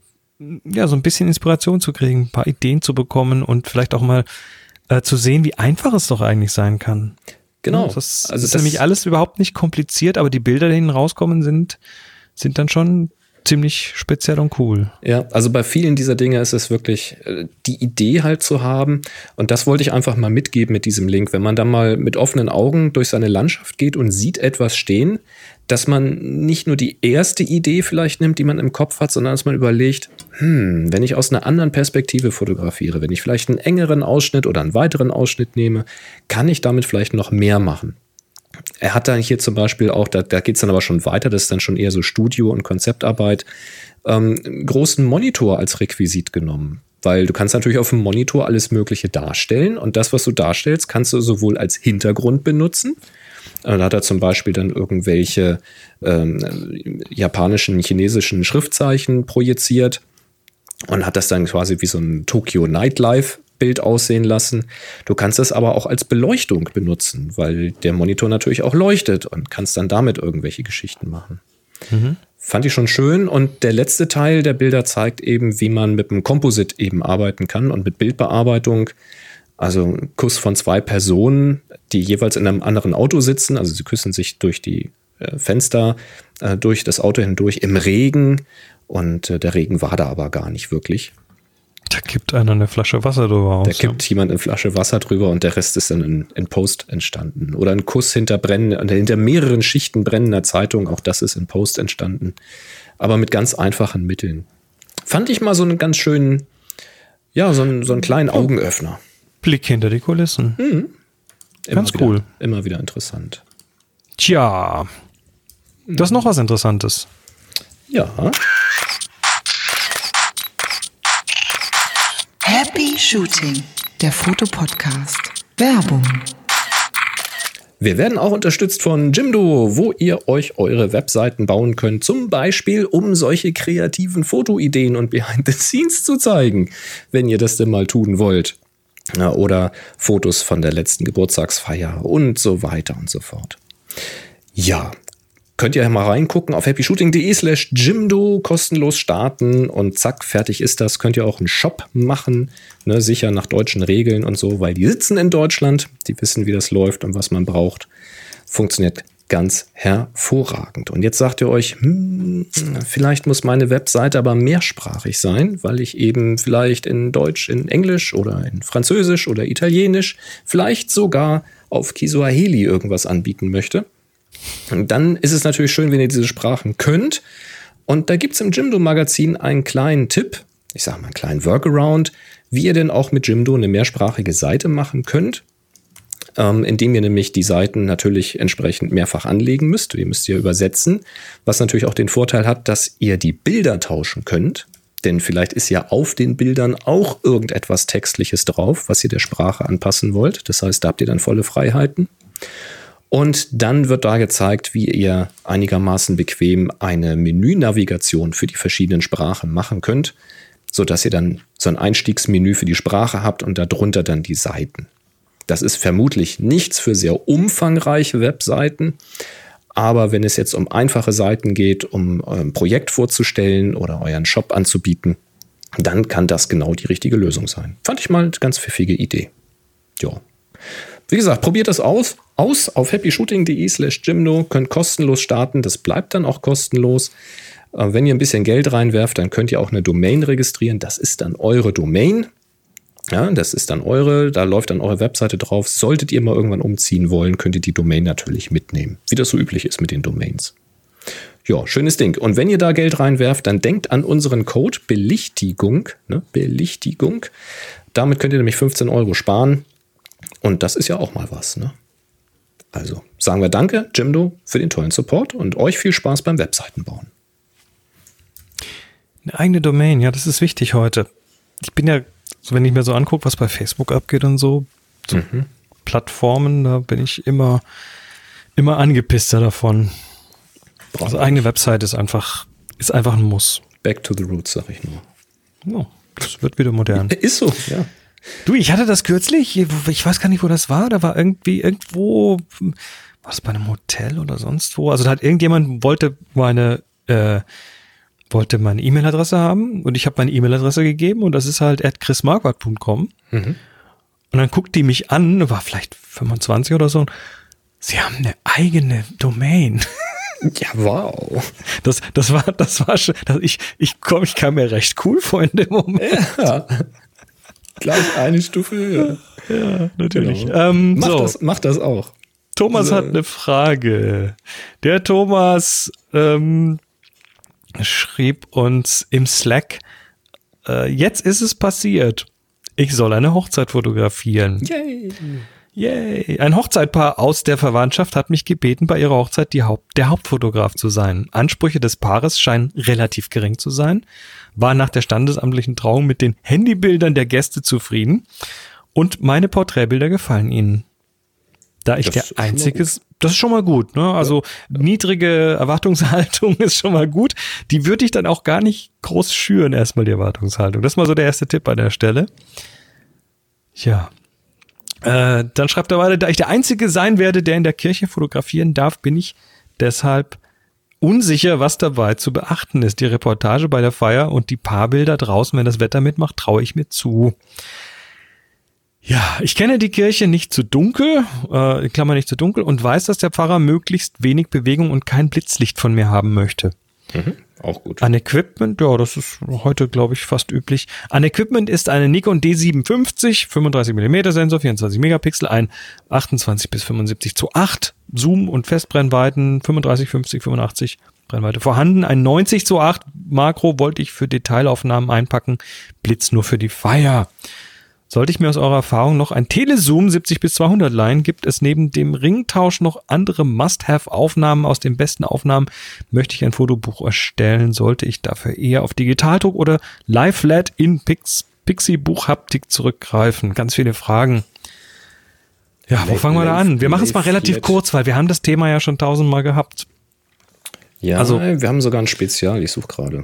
ja, so ein bisschen Inspiration zu kriegen, ein paar Ideen zu bekommen und vielleicht auch mal äh, zu sehen, wie einfach es doch eigentlich sein kann. Genau. Ja, das also ist das nämlich alles überhaupt nicht kompliziert, aber die Bilder, die hinten rauskommen, sind, sind dann schon ziemlich speziell und cool. Ja, also bei vielen dieser Dinge ist es wirklich äh, die Idee halt zu haben. Und das wollte ich einfach mal mitgeben mit diesem Link. Wenn man da mal mit offenen Augen durch seine Landschaft geht und sieht etwas stehen, dass man nicht nur die erste Idee vielleicht nimmt, die man im Kopf hat, sondern dass man überlegt, hm, wenn ich aus einer anderen Perspektive fotografiere, wenn ich vielleicht einen engeren Ausschnitt oder einen weiteren Ausschnitt nehme, kann ich damit vielleicht noch mehr machen. Er hat dann hier zum Beispiel auch, da, da geht es dann aber schon weiter, das ist dann schon eher so Studio- und Konzeptarbeit, ähm, großen Monitor als Requisit genommen. Weil du kannst natürlich auf dem Monitor alles Mögliche darstellen und das, was du darstellst, kannst du sowohl als Hintergrund benutzen, Äh, Da hat er zum Beispiel dann irgendwelche ähm, japanischen, chinesischen Schriftzeichen projiziert und hat das dann quasi wie so ein Tokyo Nightlife Bild aussehen lassen. Du kannst es aber auch als Beleuchtung benutzen, weil der Monitor natürlich auch leuchtet und kannst dann damit irgendwelche Geschichten machen. Fand ich schon schön. Und der letzte Teil der Bilder zeigt eben, wie man mit dem Composite eben arbeiten kann und mit Bildbearbeitung. Also ein Kuss von zwei Personen, die jeweils in einem anderen Auto sitzen. Also sie küssen sich durch die äh, Fenster, äh, durch das Auto hindurch im Regen. Und äh, der Regen war da aber gar nicht wirklich. Da kippt einer eine Flasche Wasser drüber aus. Da kippt jemand eine Flasche Wasser drüber und der Rest ist dann in, in Post entstanden. Oder ein Kuss hinter, brennen, hinter mehreren Schichten brennender Zeitung, auch das ist in Post entstanden. Aber mit ganz einfachen Mitteln. Fand ich mal so einen ganz schönen, ja, so einen, so einen kleinen Augenöffner. Blick hinter die Kulissen. Immer Ganz wieder, cool. Immer wieder interessant. Tja. Das ist noch was Interessantes. Ja, Shooting, der Fotopodcast. Werbung. Wir werden auch unterstützt von Jimdo, wo ihr euch eure Webseiten bauen könnt, zum Beispiel um solche kreativen Fotoideen und Behind the Scenes zu zeigen, wenn ihr das denn mal tun wollt. Oder Fotos von der letzten Geburtstagsfeier und so weiter und so fort. Ja, könnt ihr mal reingucken auf happyshooting.de slash Jimdo, kostenlos starten und zack, fertig ist das. Könnt ihr auch einen Shop machen, ne, sicher nach deutschen Regeln und so, weil die sitzen in Deutschland, die wissen, wie das läuft und was man braucht. Funktioniert ganz hervorragend. Und jetzt sagt ihr euch, hm, vielleicht muss meine Webseite aber mehrsprachig sein, weil ich eben vielleicht in Deutsch, in Englisch oder in Französisch oder Italienisch, vielleicht sogar auf Kiswahili irgendwas anbieten möchte. Und dann ist es natürlich schön, wenn ihr diese Sprachen könnt. Und da gibt's im Jimdo-Magazin einen kleinen Tipp, ich sage mal einen kleinen Workaround, wie ihr denn auch mit Jimdo eine mehrsprachige Seite machen könnt, ähm, indem ihr nämlich die Seiten natürlich entsprechend mehrfach anlegen müsst. Ihr müsst ihr übersetzen, was natürlich auch den Vorteil hat, dass ihr die Bilder tauschen könnt. Denn vielleicht ist ja auf den Bildern auch irgendetwas Textliches drauf, was ihr der Sprache anpassen wollt. Das heißt, da habt ihr dann volle Freiheiten. Und dann wird da gezeigt, wie ihr einigermaßen bequem eine Menünavigation für die verschiedenen Sprachen machen könnt, sodass ihr dann so ein Einstiegsmenü für die Sprache habt und darunter dann die Seiten. Das ist vermutlich nichts für sehr umfangreiche Webseiten, aber wenn es jetzt um einfache Seiten geht, um ein Projekt vorzustellen oder euren Shop anzubieten, dann kann das genau die richtige Lösung sein. Fand ich mal eine ganz pfiffige Idee. Ja. Wie gesagt, probiert das aus, aus auf happyshooting.de slash Jimdo, könnt kostenlos starten, das bleibt dann auch kostenlos. Äh, Wenn ihr ein bisschen Geld reinwerft, dann könnt ihr auch eine Domain registrieren, das ist dann eure Domain. Ja, das ist dann eure, da läuft dann eure Webseite drauf. Solltet ihr mal irgendwann umziehen wollen, könnt ihr die Domain natürlich mitnehmen, wie das so üblich ist mit den Domains. Ja, schönes Ding. Und wenn ihr da Geld reinwerft, dann denkt an unseren Code Belichtigung. Ne? Belichtigung. Damit könnt ihr nämlich 15 Euro sparen. Und das ist ja auch mal was. Ne? Also sagen wir Danke, Jimdo, für den tollen Support und euch viel Spaß beim Webseitenbauen. Eine eigene Domain, ja, das ist wichtig heute. Ich bin ja, wenn ich mir so angucke, was bei Facebook abgeht und so, so Plattformen, da bin ich immer, immer angepisster davon. Also eigene Website ist einfach, ist einfach ein Muss. Back to the roots, sag ich nur. Ja, das wird wieder modern. Ist so, ja. Du, ich hatte das kürzlich, ich weiß gar nicht, wo das war, da war irgendwie irgendwo, war das bei einem Hotel oder sonst wo? Also da hat irgendjemand wollte meine, äh, wollte meine E-Mail-Adresse haben und ich habe meine E-Mail-Adresse gegeben und das ist halt at chrismarquardt.com. Und dann guckt die mich an, war vielleicht 25 oder so. und Sie haben eine eigene Domain. Ja, wow. Das, das war, das war schon, ich, ich, komm, ich kam mir recht cool vor in dem Moment. Gleich eine Stufe höher. Ja, natürlich. Genau. Ähm, Mach, so. das, mach das auch. Thomas Also- hat eine Frage. Der Thomas ähm, schrieb uns im Slack, äh, jetzt ist es passiert. Ich soll eine Hochzeit fotografieren. Yay. Yay. Ein Hochzeitpaar aus der Verwandtschaft hat mich gebeten, bei ihrer Hochzeit die Haupt der Hauptfotograf zu sein. Ansprüche des Paares scheinen relativ gering zu sein, war nach der standesamtlichen Trauung mit den Handybildern der Gäste zufrieden und meine Porträtbilder gefallen ihnen. da ich Das der Einzige, das ist schon mal gut. Ne? Also niedrige Erwartungshaltung ist schon mal gut. Die würde ich dann auch gar nicht groß schüren, erstmal die Erwartungshaltung. Das ist mal so der erste Tipp an der Stelle. Ja. Äh, dann schreibt er weiter, da ich der Einzige sein werde, der in der Kirche fotografieren darf, bin ich deshalb unsicher, was dabei zu beachten ist. Die Reportage bei der Feier und die Paarbilder draußen, wenn das Wetter mitmacht, traue ich mir zu. Ja, ich kenne die Kirche nicht zu dunkel, äh, Klammer nicht zu dunkel, und weiß, dass der Pfarrer möglichst wenig Bewegung und kein Blitzlicht von mir haben möchte. Auch gut. An Equipment, ja, das ist heute, glaube ich, fast üblich. An Equipment ist eine Nikon D750, 35 mm Sensor, 24 Megapixel, ein 28 bis 75 zu 8 Zoom und Festbrennweiten, 35, 50, 85 Brennweite vorhanden. Ein 90 zu 8 Makro wollte ich für Detailaufnahmen einpacken, Blitz nur für die Feier. Sollte ich mir aus eurer Erfahrung noch ein Telezoom 70 bis 200 leihen, gibt es neben dem Ringtausch noch andere Must-Have-Aufnahmen aus den besten Aufnahmen. Möchte ich ein Fotobuch erstellen, sollte ich dafür eher auf Digitaldruck oder Live-Flat in Pix Pixie-Buch-Haptik zurückgreifen. Ganz viele Fragen. Ja, wo fangen wir da an? Wir machen es mal relativ kurz, weil wir haben das Thema ja schon tausendmal gehabt. Ja, also- wir haben sogar ein Spezial, ich suche gerade.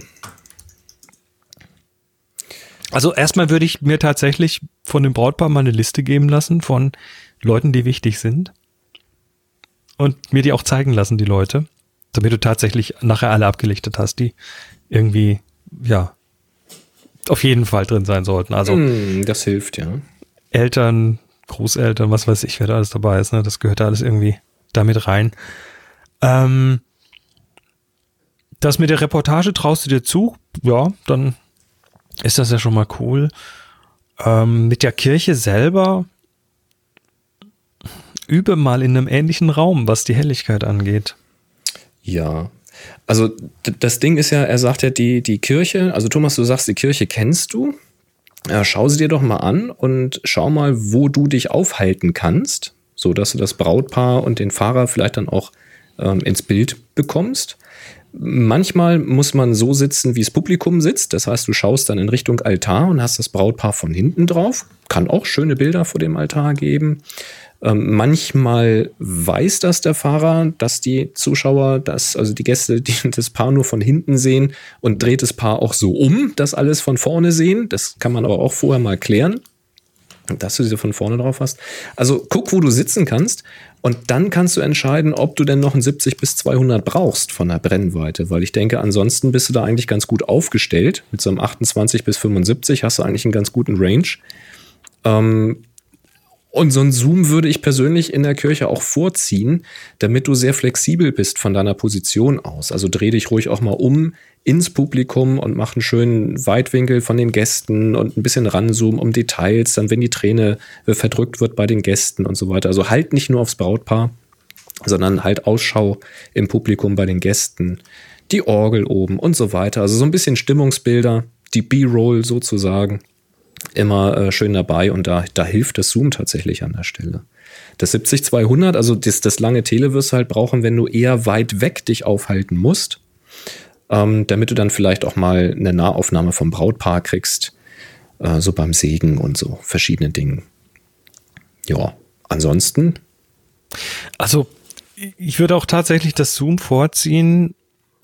Also erstmal würde ich mir tatsächlich von dem Brautpaar mal eine Liste geben lassen von Leuten, die wichtig sind. Und mir die auch zeigen lassen, die Leute. Damit du tatsächlich nachher alle abgelichtet hast, die irgendwie, ja, auf jeden Fall drin sein sollten. Also Hm, das hilft, ja. Eltern, Großeltern, was weiß ich, wer da alles dabei ist. Ne? Das gehört da alles irgendwie damit rein. Ähm, das mit der Reportage traust du dir zu? Ja, dann ist das ja schon mal cool. Ähm, mit der Kirche selber übe mal in einem ähnlichen Raum, was die Helligkeit angeht. Ja. Also das Ding ist ja, er sagt ja, die, die Kirche, also Thomas, du sagst, die Kirche kennst du. Ja, schau sie dir doch mal an und schau mal, wo du dich aufhalten kannst, so dass du das Brautpaar und den Fahrer vielleicht dann auch ähm, ins Bild bekommst. Manchmal muss man so sitzen, wie das Publikum sitzt. Das heißt, du schaust dann in Richtung Altar und hast das Brautpaar von hinten drauf. Kann auch schöne Bilder vor dem Altar geben. Ähm, manchmal weiß das der Fahrer, dass die Zuschauer, dass, also die Gäste, die das Paar nur von hinten sehen und dreht das Paar auch so um, dass alles von vorne sehen. Das kann man aber auch vorher mal klären, dass du sie von vorne drauf hast. Also guck, wo du sitzen kannst und dann kannst du entscheiden, ob du denn noch ein 70 bis 200 brauchst von der Brennweite, weil ich denke, ansonsten bist du da eigentlich ganz gut aufgestellt. Mit so einem 28 bis 75 hast du eigentlich einen ganz guten Range. Ähm, und so ein Zoom würde ich persönlich in der Kirche auch vorziehen, damit du sehr flexibel bist von deiner Position aus. Also dreh dich ruhig auch mal um ins Publikum und mach einen schönen Weitwinkel von den Gästen und ein bisschen ranzoomen um Details, dann wenn die Träne äh, verdrückt wird bei den Gästen und so weiter. Also halt nicht nur aufs Brautpaar, sondern halt Ausschau im Publikum bei den Gästen, die Orgel oben und so weiter. Also so ein bisschen Stimmungsbilder, die B-Roll sozusagen immer äh, schön dabei und da, da hilft das Zoom tatsächlich an der Stelle. Das 70-200, also das, das lange Tele wirst du halt brauchen, wenn du eher weit weg dich aufhalten musst, ähm, damit du dann vielleicht auch mal eine Nahaufnahme vom Brautpaar kriegst, äh, so beim Segen und so verschiedene Dinge. Ja, ansonsten, Also ich würde auch tatsächlich das Zoom vorziehen,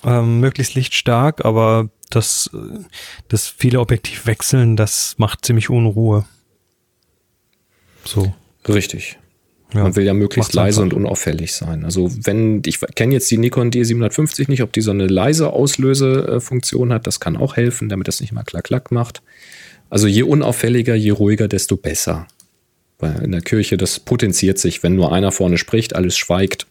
ähm, möglichst lichtstark, aber das, äh, das viele Objektiv wechseln, das macht ziemlich Unruhe. So. richtig. Ja, Man will ja möglichst leise einfach. und unauffällig sein. Also wenn, ich kenne jetzt die Nikon D750 nicht, ob die so eine leise Auslösefunktion hat, das kann auch helfen, damit das nicht mal klack klack macht. Also je unauffälliger, je ruhiger, desto besser. Weil in der Kirche, das potenziert sich, wenn nur einer vorne spricht, alles schweigt.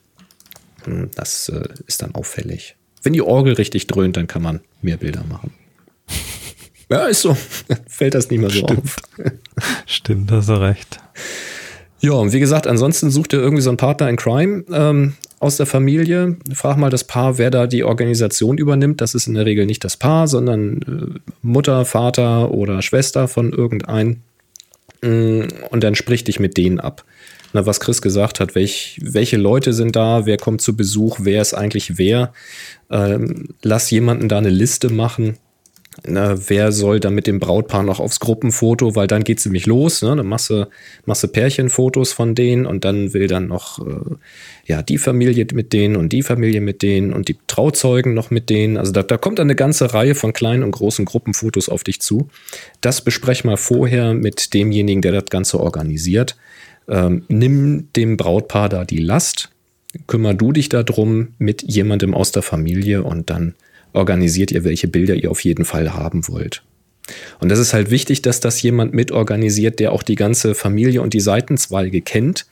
Hm, Das äh, ist dann auffällig. Wenn die Orgel richtig dröhnt, dann kann man mehr Bilder machen. Ja, ist so. Fällt das nicht mehr so auf. Stimmt, hast du recht. Ja, und wie gesagt, ansonsten sucht ihr irgendwie so einen Partner in Crime ähm, aus der Familie. Frag mal das Paar, wer da die Organisation übernimmt. Das ist in der Regel nicht das Paar, sondern äh, Mutter, Vater oder Schwester von irgendeinem. Mm, Und dann sprich dich mit denen ab. Na, was Chris gesagt hat, welch, welche Leute sind da, wer kommt zu Besuch, wer ist eigentlich wer. Ähm, lass jemanden da eine Liste machen Na, wer soll dann mit dem Brautpaar noch aufs Gruppenfoto, weil dann geht's nämlich los, ne? Dann machst du, Pärchenfotos von denen und dann will dann noch äh, ja die Familie mit denen und die Familie mit denen und die Trauzeugen noch mit denen. Also da, da kommt eine ganze Reihe von kleinen und großen Gruppenfotos auf dich zu. Das besprech mal vorher mit demjenigen, der das Ganze organisiert. Ähm, nimm dem Brautpaar da die Last, kümmer du dich darum mit jemandem aus der Familie und dann organisiert ihr, welche Bilder ihr auf jeden Fall haben wollt. Und das ist halt wichtig, dass das jemand mitorganisiert, der auch die ganze Familie und die Seitenzweige kennt,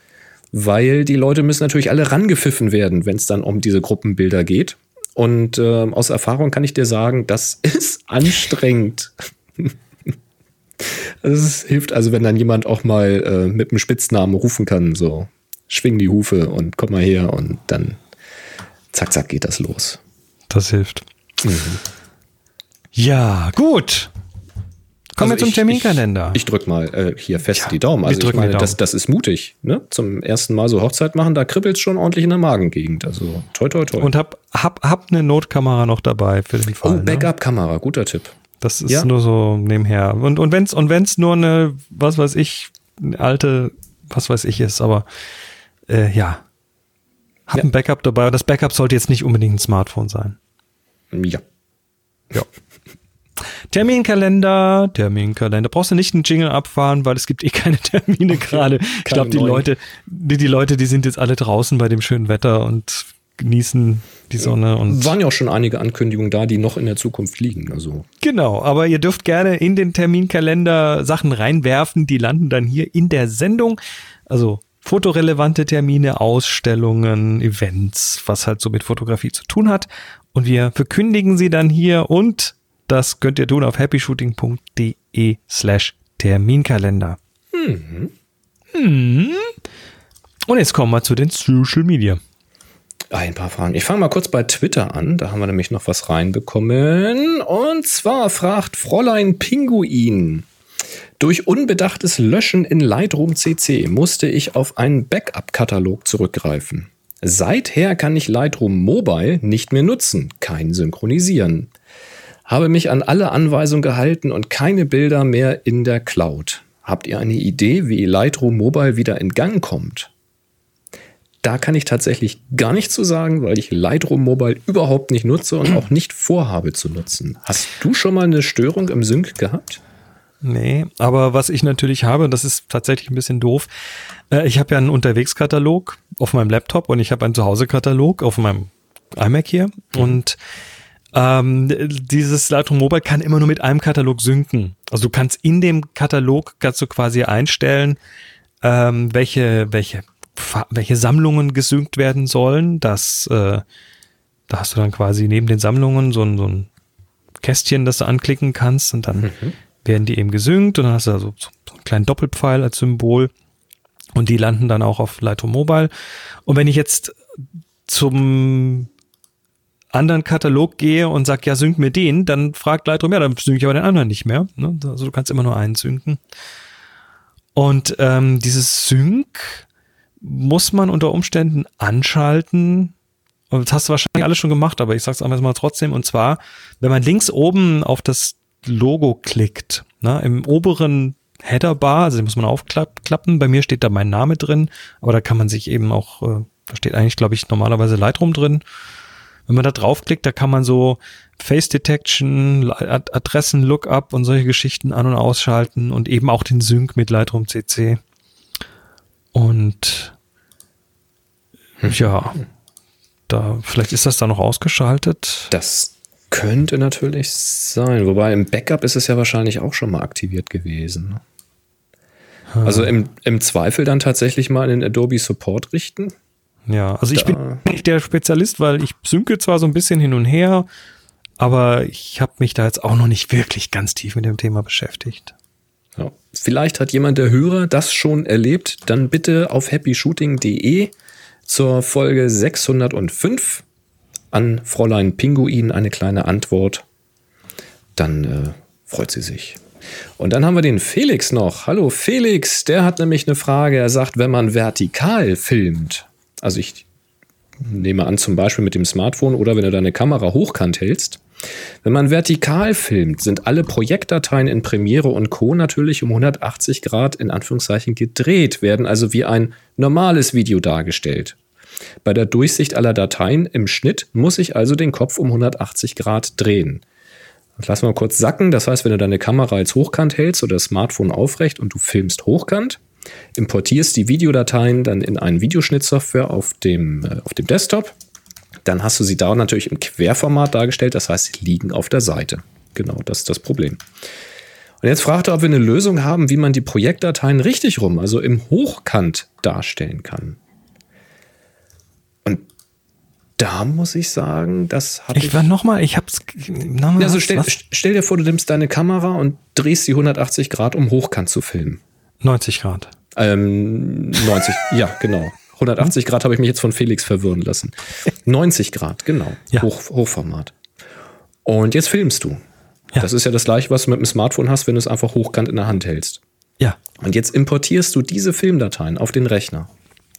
weil die Leute müssen natürlich alle rangepfiffen werden, wenn es dann um diese Gruppenbilder geht. Und äh, aus Erfahrung kann ich dir sagen, das ist anstrengend. Es hilft also, wenn dann jemand auch mal äh, mit einem Spitznamen rufen kann, so schwing die Hufe und komm mal her und dann zack, zack geht das los. Das hilft. Ja, gut. Kommen Also wir zum ich- Terminkalender. Ich, ich drück mal äh, hier fest Ja, die Daumen. Also ich meine, das, das ist mutig. Ne? Zum ersten Mal so Hochzeit machen, da kribbelt schon ordentlich in der Magengegend. Also toi, toi, toi. Und hab, hab, hab eine Notkamera noch dabei für den oh, Fall. ne? Backup-Kamera, guter Tipp. Das ist Ja. nur so nebenher. Und, und wenn's, und wenn's nur eine, was weiß ich, eine alte, was weiß ich ist, aber äh, ja. Hab Ja. ein Backup dabei. Und das Backup sollte jetzt nicht unbedingt ein Smartphone sein. Ja. Ja. Terminkalender, Terminkalender. Brauchst du nicht einen Jingle abfahren, weil es gibt eh keine Termine gerade. Ich glaube, die neuen. Leute, die, die Leute, die sind jetzt alle draußen bei dem schönen Wetter und genießen die Sonne und Waren ja auch schon einige Ankündigungen da, die noch in der Zukunft liegen. Also Genau, aber ihr dürft gerne in den Terminkalender Sachen reinwerfen, die landen dann hier in der Sendung. Also fotorelevante Termine, Ausstellungen, Events, was halt so mit Fotografie zu tun hat. Und wir verkündigen sie dann hier und das könnt ihr tun auf happyshooting.de slash Terminkalender. Mhm. Und jetzt kommen wir zu den Social Media. Ein paar Fragen. Ich fange mal kurz bei Twitter an. Da haben wir nämlich noch was reinbekommen. Und zwar fragt Fräulein Pinguin. Durch unbedachtes Löschen in Lightroom CC musste ich auf einen Backup-Katalog zurückgreifen. Seither kann ich Lightroom Mobile nicht mehr nutzen, kein Synchronisieren. Habe mich an alle Anweisungen gehalten und keine Bilder mehr in der Cloud. Habt ihr eine Idee, wie Lightroom Mobile wieder in Gang kommt? Da kann ich tatsächlich gar nichts zu sagen, weil ich Lightroom Mobile überhaupt nicht nutze und auch nicht vorhabe zu nutzen. Hast du schon mal eine Störung im Sync gehabt? Nee, aber was ich natürlich habe, das ist tatsächlich ein bisschen doof. Äh, ich habe ja einen Unterwegskatalog auf meinem Laptop und ich habe einen Zuhause-Katalog auf meinem iMac hier. Und ähm, dieses Lightroom Mobile kann immer nur mit einem Katalog synken. Also du kannst in dem Katalog kannst du quasi einstellen, ähm, welche, welche, welche Sammlungen gesynkt werden sollen. Das, äh, da hast du dann quasi neben den Sammlungen so ein, so ein Kästchen, das du anklicken kannst und dann werden die eben gesynkt und dann hast du also so so einen kleinen Doppelpfeil als Symbol und die landen dann auch auf Lightroom Mobile. Und wenn ich jetzt zum anderen Katalog gehe und sag, ja, sync mir den, dann fragt Lightroom, ja, dann sync ich aber den anderen nicht mehr. Ne? Also du kannst immer nur einen synken. Und ähm, dieses Sync muss man unter Umständen anschalten. Und das hast du wahrscheinlich alles schon gemacht, aber ich sag's einfach mal trotzdem. Und zwar, wenn man links oben auf das Logo klickt, ne, im oberen Headerbar, also den muss man aufklappen. Bei mir steht da mein Name drin, aber da kann man sich eben auch, äh, da steht eigentlich, glaube ich, normalerweise Lightroom drin. Wenn man da draufklickt, da kann man so Face Detection, Ad Adressen Lookup und solche Geschichten an- und ausschalten und eben auch den Sync mit Lightroom CC. Und ja, da vielleicht ist das da noch ausgeschaltet. Das könnte natürlich sein. Wobei im Backup ist es ja wahrscheinlich auch schon mal aktiviert gewesen. ne? Also im, im Zweifel dann tatsächlich mal in den Adobe Support richten. Ja, also ich Da- bin nicht der Spezialist, weil ich synke zwar so ein bisschen hin und her, aber ich habe mich da jetzt auch noch nicht wirklich ganz tief mit dem Thema beschäftigt. Ja. Vielleicht hat jemand der Hörer das schon erlebt. Dann bitte auf happyshooting.de zur Folge 605 an Fräulein Pinguin eine kleine Antwort. Dann äh, freut sie sich. Und dann haben wir den Felix noch. Hallo Felix, der hat nämlich eine Frage. Er sagt, wenn man vertikal filmt, also ich nehme an, zum Beispiel mit dem Smartphone oder wenn du deine Kamera hochkant hältst. Wenn man vertikal filmt, sind alle Projektdateien in Premiere und Co. natürlich um 180 Grad in Anführungszeichen gedreht, werden also wie ein normales Video dargestellt. Bei der Durchsicht aller Dateien im Schnitt muss ich also den Kopf um 180 Grad drehen. Lassen wir kurz sacken. Das heißt, wenn du deine Kamera als hochkant hältst oder das Smartphone aufrecht und du filmst hochkant, importierst die Videodateien dann in einen Videoschnittsoftware auf dem, äh, auf dem Desktop, dann hast du sie da natürlich im Querformat dargestellt. Das heißt, sie liegen auf der Seite. Genau, das ist das Problem. Und jetzt fragt er, ob wir eine Lösung haben, wie man die Projektdateien richtig rum, also im Hochkant darstellen kann. Und da muss ich sagen, das habe ich. Ich war nochmal, ich hab's. Noch mal, also stell, stell dir vor, du nimmst deine Kamera und drehst sie 180 Grad, um hochkant zu filmen. 90 Grad. Ähm, 90, ja, genau. 180 Grad habe ich mich jetzt von Felix verwirren lassen. 90 Grad, genau. Ja. Hoch, Hochformat. Und jetzt filmst du. Ja. Das ist ja das gleiche, was du mit dem Smartphone hast, wenn du es einfach hochkant in der Hand hältst. Ja. Und jetzt importierst du diese Filmdateien auf den Rechner.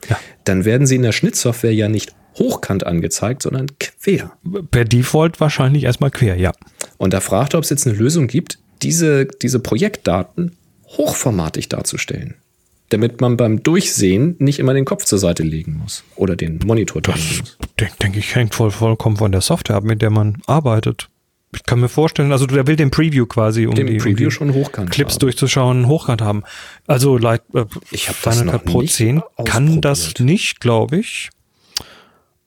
Ja. Dann werden sie in der Schnittsoftware ja nicht hochkant angezeigt, sondern quer. Per Default wahrscheinlich erstmal quer, ja. Und da fragt er, ob es jetzt eine Lösung gibt, diese, diese Projektdaten hochformatig darzustellen. Damit man beim Durchsehen nicht immer den Kopf zur Seite legen muss oder den Monitor muss. Denke denk ich, hängt voll, vollkommen von der Software ab, mit der man arbeitet. Ich kann mir vorstellen, also der will den Preview quasi, um Den die, Preview um die schon hochkant Clips haben. durchzuschauen, hochkant haben. Also Light, äh, Ich hab das noch Pro nicht 10 kann das nicht, glaube ich.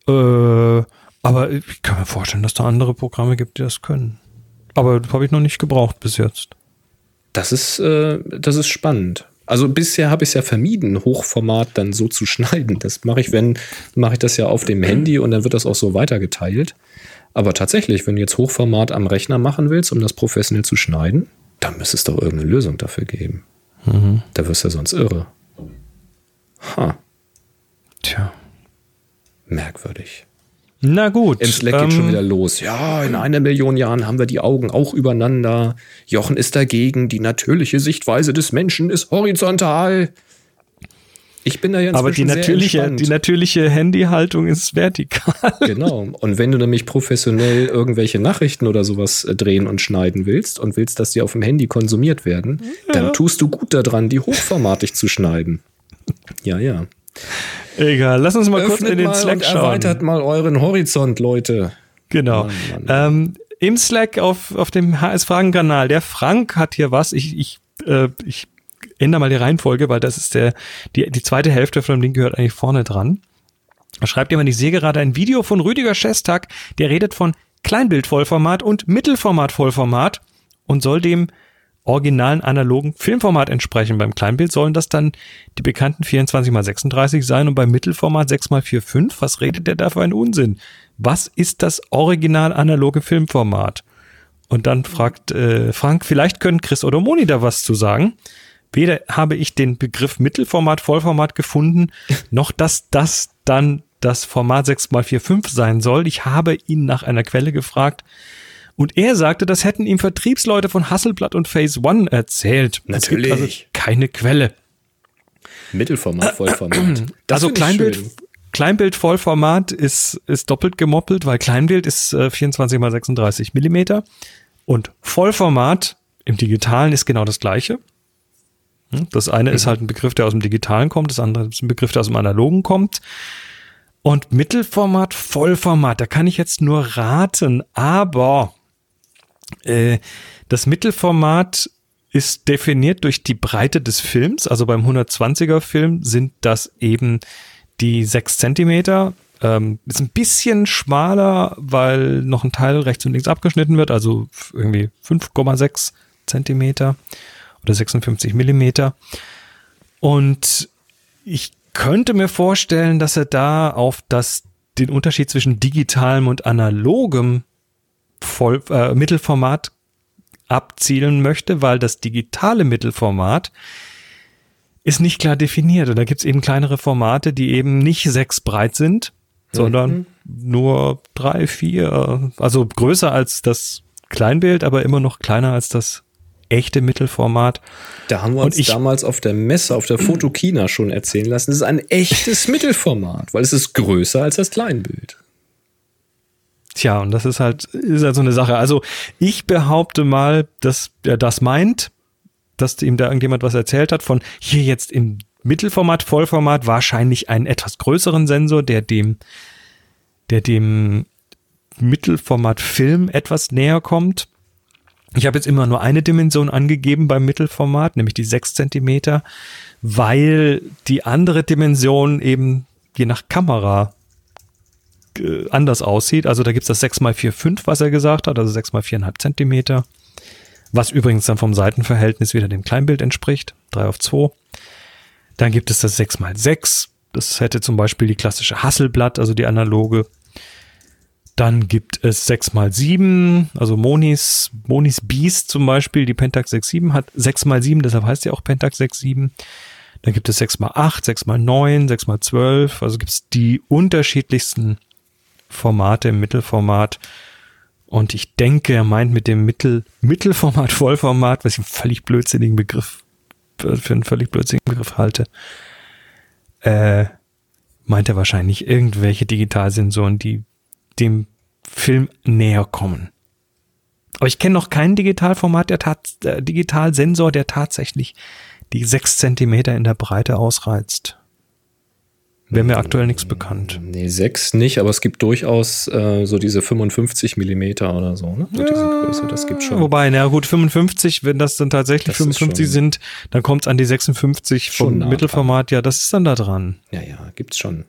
Äh, aber ich kann mir vorstellen, dass da andere Programme gibt, die das können. Aber das habe ich noch nicht gebraucht bis jetzt. Das ist, äh, das ist spannend. Also bisher habe ich es ja vermieden, Hochformat dann so zu schneiden. Das mache ich, wenn, mache ich das ja auf dem Handy und dann wird das auch so weitergeteilt. Aber tatsächlich, wenn du jetzt Hochformat am Rechner machen willst, um das professionell zu schneiden, dann müsste es doch irgendeine Lösung dafür geben. Da wirst du ja sonst irre. Ha, Tja. merkwürdig. Na gut. Im Slack ähm, geht schon wieder los. Ja, in einer Million Jahren haben wir die Augen auch übereinander. Jochen ist dagegen. Die natürliche Sichtweise des Menschen ist horizontal. Ich bin da ja Aber die natürliche, die natürliche Handyhaltung ist vertikal. Genau. Und wenn du nämlich professionell irgendwelche Nachrichten oder sowas äh, drehen und schneiden willst und willst, dass die auf dem Handy konsumiert werden, dann tust du gut daran, die hochformatig zu schneiden. Ja, ja. Egal, lass uns mal kurz Öffnet in den Slack schauen. erweitert mal euren Horizont, Leute. Genau. Mann, Ähm, Im Slack auf, auf dem HS-Fragen-Kanal, der Frank hat hier was. Ich, ich, äh, ich ändere mal die Reihenfolge, weil das ist der, die, die zweite Hälfte von dem Link gehört eigentlich vorne dran. Da schreibt jemand, ich sehe gerade ein Video von Rüdiger Schestak, der redet von Kleinbild-Vollformat und Mittelformat-Vollformat und soll dem originalen analogen Filmformat entsprechen. Beim Kleinbild sollen das dann die bekannten 24x36 sein und beim Mittelformat 6x45. Was redet der da für einen Unsinn? Was ist das original analoge Filmformat? Und dann fragt äh, Frank, vielleicht können Chris oder Moni da was zu sagen. Weder habe ich den Begriff Mittelformat, Vollformat gefunden, noch dass das dann das Format 6x45 sein soll. Ich habe ihn nach einer Quelle gefragt und er sagte, das hätten ihm Vertriebsleute von Hasselblatt und Phase One erzählt. Es gibt also Natürlich. keine Quelle. Mittelformat, Vollformat. Das also Kleinbild, schön. Kleinbild Vollformat ist, ist doppelt gemoppelt, weil Kleinbild ist äh, 24 mal 36 Millimeter und Vollformat im Digitalen ist genau das gleiche. Hm, Das eine ist halt ein Begriff, der aus dem Digitalen kommt, das andere ist ein Begriff, der aus dem Analogen kommt. Und Mittelformat, Vollformat, da kann ich jetzt nur raten, aber äh, das Mittelformat ist definiert durch die Breite des Films. Also beim 120er Film sind das eben die 6 Zentimeter. Ähm, ist ein bisschen schmaler, weil noch ein Teil rechts und links abgeschnitten wird, also irgendwie 5,6 Zentimeter oder 56 Millimeter. Und ich könnte mir vorstellen, dass er da auf das, den Unterschied zwischen digitalem und analogem Voll, äh, Mittelformat abzielen möchte, weil das digitale Mittelformat ist nicht klar definiert. Und da gibt es eben kleinere Formate, die eben nicht sechs breit sind, sondern nur drei, vier, also größer als das Kleinbild, aber immer noch kleiner als das echte Mittelformat. Da haben wir uns ich- damals auf der Messe, auf der Fotokina schon erzählen lassen. Das ist ein echtes Mittelformat, weil es ist größer als das Kleinbild. Tja, und das ist halt, ist halt so eine Sache. Also ich behaupte mal, dass er das meint, dass ihm da irgendjemand was erzählt hat von hier jetzt im Mittelformat, Vollformat wahrscheinlich einen etwas größeren Sensor, der dem, der dem Mittelformat Film etwas näher kommt. Ich habe jetzt immer nur eine Dimension angegeben beim Mittelformat, nämlich die 6 Zentimeter, weil die andere Dimension eben je nach Kamera äh, anders aussieht. Also da gibt's das 6x4,5, was er gesagt hat, also 6x4,5 Zentimeter. Was übrigens dann vom Seitenverhältnis wieder dem Kleinbild entspricht, 3 auf 2. Dann gibt es das 6x6. Das hätte zum Beispiel die klassische Hasselblatt, also die analoge. Dann gibt es 6x7, also Monis, Monis Beast zum Beispiel, die Pentax 6.7 hat 6x7, deshalb heißt sie auch Pentax 6.7. Dann gibt es 6x8, 6x9, 6x12, also gibt es die unterschiedlichsten Formate im Mittelformat. Und ich denke, er meint mit dem Mittel, Mittelformat, Vollformat, was ich einen völlig blödsinnigen Begriff, für einen völlig blödsinnigen Begriff halte, äh, meint er wahrscheinlich irgendwelche Digitalsensoren, die dem Film näher kommen. Aber ich kenne noch kein Digitalformat, der tat, äh, Digitalsensor, der tatsächlich die 6 Zentimeter in der Breite ausreizt. Wäre mir aktuell nichts bekannt. Nee, sechs nicht, aber es gibt durchaus äh, so diese 55 Millimeter oder so, ne? So diese Größe, das gibt schon. Wobei, na gut, 55, wenn das dann tatsächlich Das ist 55 schon- sind, dann kommt es an die 56 Schon vom nah Mittelformat. Ja, das ist dann da dran. Ja, ja, gibt's schon.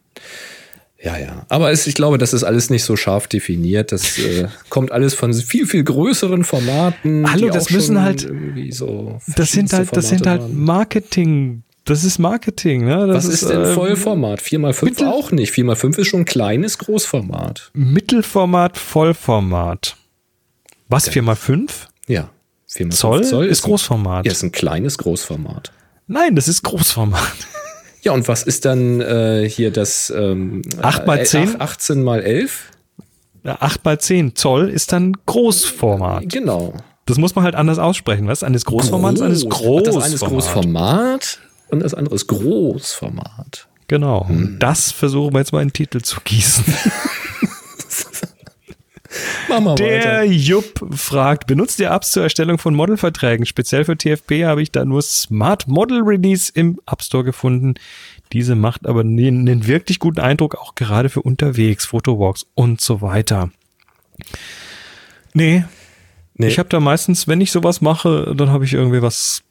Ja, ja. Aber es, ich glaube, das ist alles nicht so scharf definiert. Das äh, kommt alles von viel, viel größeren Formaten. Hallo, das müssen halt- so Das sind halt, das sind halt. Marketing. Das ist Marketing, ne? Das Was ist, denn ähm, Vollformat? 4x5 Mittel- auch nicht. 4x5 ist schon ein kleines Großformat. Mittelformat, Vollformat. Was, 4x5? Ja. 4x5 Zoll, ist ein- Großformat. Ja, ist ein kleines Großformat. Nein, das ist Großformat. Ja, und was ist dann äh, hier das ähm, 8 mal äh, 10? 18 mal 11? Ja, 8 mal 10 Zoll ist dann Großformat. Genau. Das muss man halt anders aussprechen. Was? Eines Großformats, eines Groß. Großformat. Das eine ist Großformat und das andere ist Großformat. Genau. Hm. Und das versuchen wir jetzt mal in den Titel zu gießen. Der. Jupp fragt, benutzt ihr Apps zur Erstellung von Modelverträgen? Speziell für TFP habe ich da nur Smart Model Release im App Store gefunden. Diese macht aber einen einen wirklich guten Eindruck, auch gerade für unterwegs, Fotowalks und so weiter. Nee, Nee. ich habe da meistens, wenn ich sowas mache, dann habe ich irgendwie was,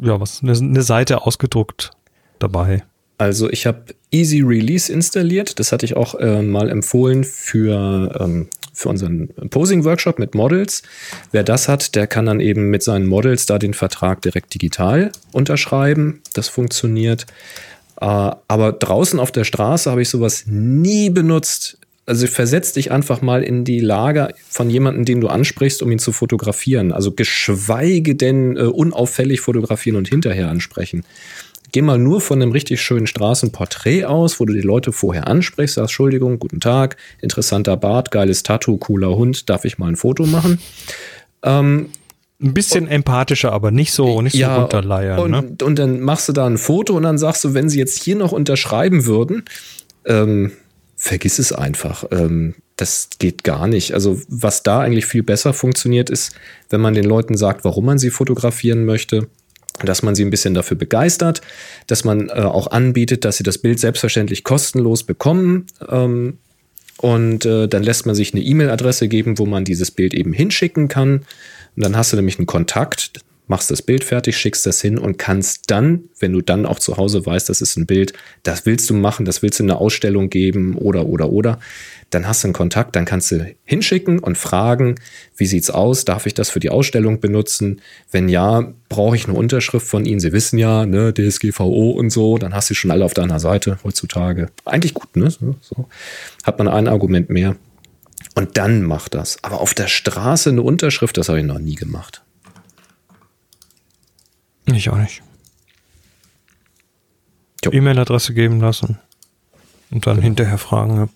ja, was, eine, eine Seite ausgedruckt dabei. Also ich habe Easy Release installiert. Das hatte ich auch äh, mal empfohlen für, ähm, für unseren Posing-Workshop mit Models. Wer das hat, der kann dann eben mit seinen Models da den Vertrag direkt digital unterschreiben. Das funktioniert. Äh, aber draußen auf der Straße habe ich sowas nie benutzt. Also versetz dich einfach mal in die Lage von jemandem, den du ansprichst, um ihn zu fotografieren. Also geschweige denn äh, unauffällig fotografieren und hinterher ansprechen. Geh mal nur von einem richtig schönen Straßenporträt aus, wo du die Leute vorher ansprichst, sagst, Entschuldigung, guten Tag, interessanter Bart, geiles Tattoo, cooler Hund, darf ich mal ein Foto machen? Ein bisschen empathischer, aber nicht so, nicht so runterleiern. und, ne? und dann machst du da ein Foto und dann sagst du, wenn sie jetzt hier noch unterschreiben würden, ähm, vergiss es einfach. Ähm, das geht gar nicht. Also was da eigentlich viel besser funktioniert, ist, wenn man den Leuten sagt, warum man sie fotografieren möchte, dass man sie ein bisschen dafür begeistert, dass man äh, auch anbietet, dass sie das Bild selbstverständlich kostenlos bekommen. Ähm, und äh, dann lässt man sich eine E-Mail-Adresse geben, wo man dieses Bild eben hinschicken kann. Und dann hast du nämlich einen Kontakt, machst das Bild fertig, schickst das hin und kannst dann, wenn du dann auch zu Hause weißt, das ist ein Bild, das willst du machen, das willst du in eine Ausstellung geben oder, oder, oder, dann hast du einen Kontakt, dann kannst du hinschicken und fragen, wie sieht's aus, darf ich das für die Ausstellung benutzen? Wenn ja, brauche ich eine Unterschrift von Ihnen. Sie wissen ja, ne, DSGVO und so, dann hast du schon alle auf deiner Seite heutzutage. Eigentlich gut, ne? So, so. Hat man ein Argument mehr. Und dann macht das. Aber auf der Straße eine Unterschrift, das habe ich noch nie gemacht. Ich auch nicht. E-Mail-Adresse geben lassen und dann hinterher fragen. Ja.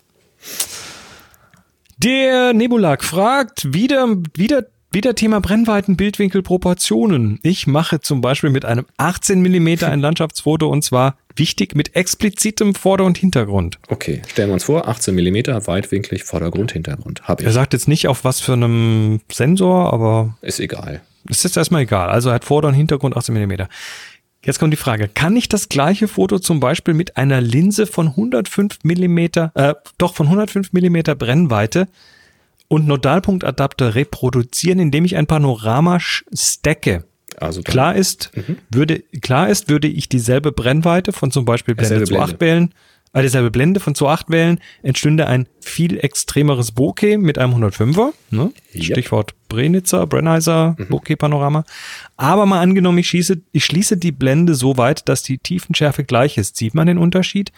Der Nebulag fragt wieder, wieder Wieder Thema Brennweiten, Bildwinkel, Proportionen. Ich mache zum Beispiel mit einem 18 Millimeter ein Landschaftsfoto und zwar wichtig mit explizitem Vorder- und Hintergrund. Okay, stellen wir uns vor, 18 mm, weitwinklig, Vordergrund, Hintergrund. Hab Er ich. sagt jetzt nicht auf was für einem Sensor, aber Ist egal. Ist jetzt erstmal egal. Also er hat Vorder- und Hintergrund 18 Millimeter. Jetzt kommt die Frage, kann ich das gleiche Foto zum Beispiel mit einer Linse von 105 Millimeter, äh, doch von 105 Millimeter Brennweite und Nodalpunktadapter reproduzieren, indem ich ein Panorama stacke? Also dann- Klar ist, würde, klar ist, würde ich dieselbe Brennweite von zum Beispiel Blende zu Blende. 8 wählen, äh, dieselbe Blende von zu 8 wählen, entstünde ein viel extremeres Bokeh mit einem 105er, ne? Yep. Stichwort Brenitzer, Brennheiser, Bokeh-Panorama. Aber mal angenommen, ich schieße, ich schließe die Blende so weit, dass die Tiefenschärfe gleich ist. Sieht man den Unterschied?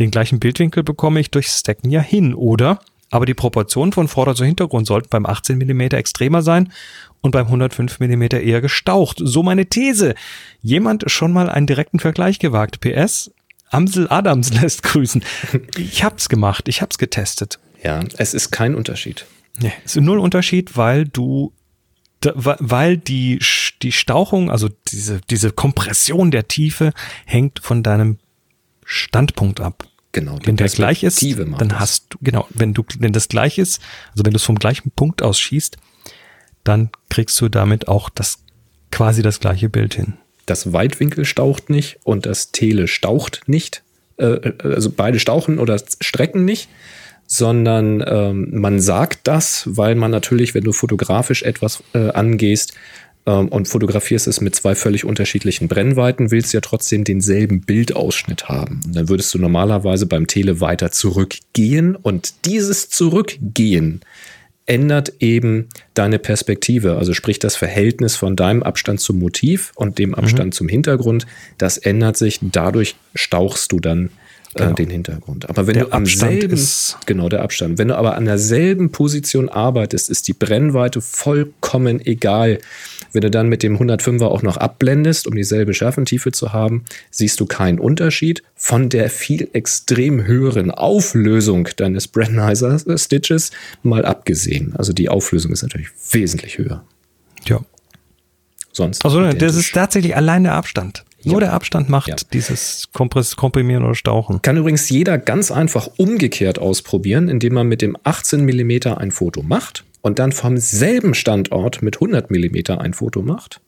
Den gleichen Bildwinkel bekomme ich durch Stacken ja hin, oder? Aber die Proportionen von Vorder- zu Hintergrund sollten beim 18 mm extremer sein und beim 105 mm eher gestaucht. So meine These. Jemand schon mal einen direkten Vergleich gewagt. PS, Amsel Adams lässt grüßen. Ich hab's gemacht, ich hab's getestet. Ja, es ist kein Unterschied. Nee, es ist null Unterschied, weil du, weil die, die Stauchung, also diese, diese Kompression der Tiefe hängt von deinem Standpunkt ab. Genau. Wenn der gleich ist, dann das. hast du, genau, wenn du, wenn das gleich ist, also wenn du es vom gleichen Punkt aus schießt, dann kriegst du damit auch das, quasi das gleiche Bild hin. Das Weitwinkel staucht nicht und das Tele staucht nicht. Äh, also beide stauchen oder strecken nicht, sondern ähm, man sagt das, weil man natürlich, wenn du fotografisch etwas äh, angehst ähm, und fotografierst es mit zwei völlig unterschiedlichen Brennweiten, willst du ja trotzdem denselben Bildausschnitt haben. Und dann würdest du normalerweise beim Tele weiter zurückgehen und dieses Zurückgehen ändert eben deine Perspektive, also sprich das Verhältnis von deinem Abstand zum Motiv und dem Abstand zum Hintergrund, das ändert sich, dadurch stauchst du dann äh, den Hintergrund. Aber wenn Der du am Abstand selben, ist- genau der Abstand, wenn du aber an derselben Position arbeitest, ist die Brennweite vollkommen egal. Wenn du dann mit dem 105er auch noch abblendest, um dieselbe Schärfentiefe zu haben, siehst du keinen Unterschied von der viel extrem höheren Auflösung deines Brennheiser Stitches mal abgesehen. Also die Auflösung ist natürlich wesentlich höher. Ja. Sonst. Also das identisch. ist tatsächlich allein der Abstand. Nur Ja. der Abstand macht Ja. dieses Kompress Komprimieren oder Stauchen. Kann übrigens jeder ganz einfach umgekehrt ausprobieren, indem man mit dem 18 mm ein Foto macht und dann vom selben Standort mit 100 mm ein Foto macht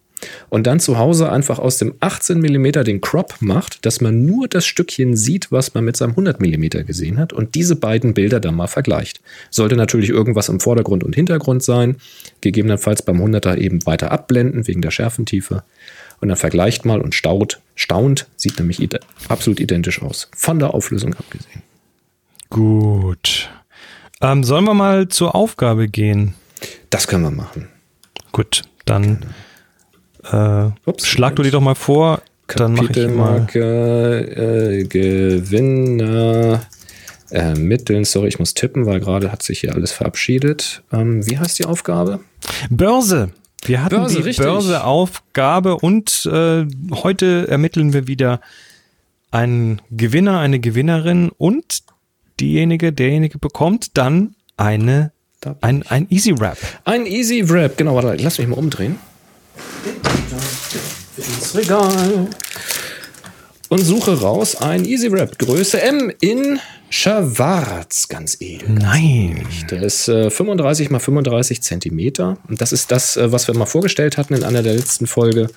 und dann zu Hause einfach aus dem 18 mm den Crop macht, dass man nur das Stückchen sieht, was man mit seinem 100 mm gesehen hat und diese beiden Bilder dann mal vergleicht. Sollte natürlich irgendwas im Vordergrund und Hintergrund sein, gegebenenfalls beim 100er eben weiter abblenden wegen der Schärfentiefe und dann vergleicht mal und staut, staunt, sieht nämlich ide absolut identisch aus. Von der Auflösung abgesehen. Gut. Ähm, sollen wir mal zur Aufgabe gehen? Das können wir machen. Gut, dann äh, Ups, schlag du die doch mal vor. Kapitelmarke, äh, Gewinner ermitteln. Sorry, ich muss tippen, weil gerade hat sich hier alles verabschiedet. Ähm, wie heißt die Aufgabe? Börse. Wir hatten Börse, die richtig. Börseaufgabe und äh, heute ermitteln wir wieder einen Gewinner, eine Gewinnerin und diejenige, derjenige bekommt dann eine ein, ein Easy Wrap. Ein Easy Wrap. Genau, warte, lass mich mal umdrehen. Ins Regal. Und suche raus ein Easy Wrap. Größe M in Schwarz. Ganz edel. Nein. Der ist äh, 35 mal 35 Zentimeter. Und das ist das, äh, was wir mal vorgestellt hatten in einer der letzten Folge.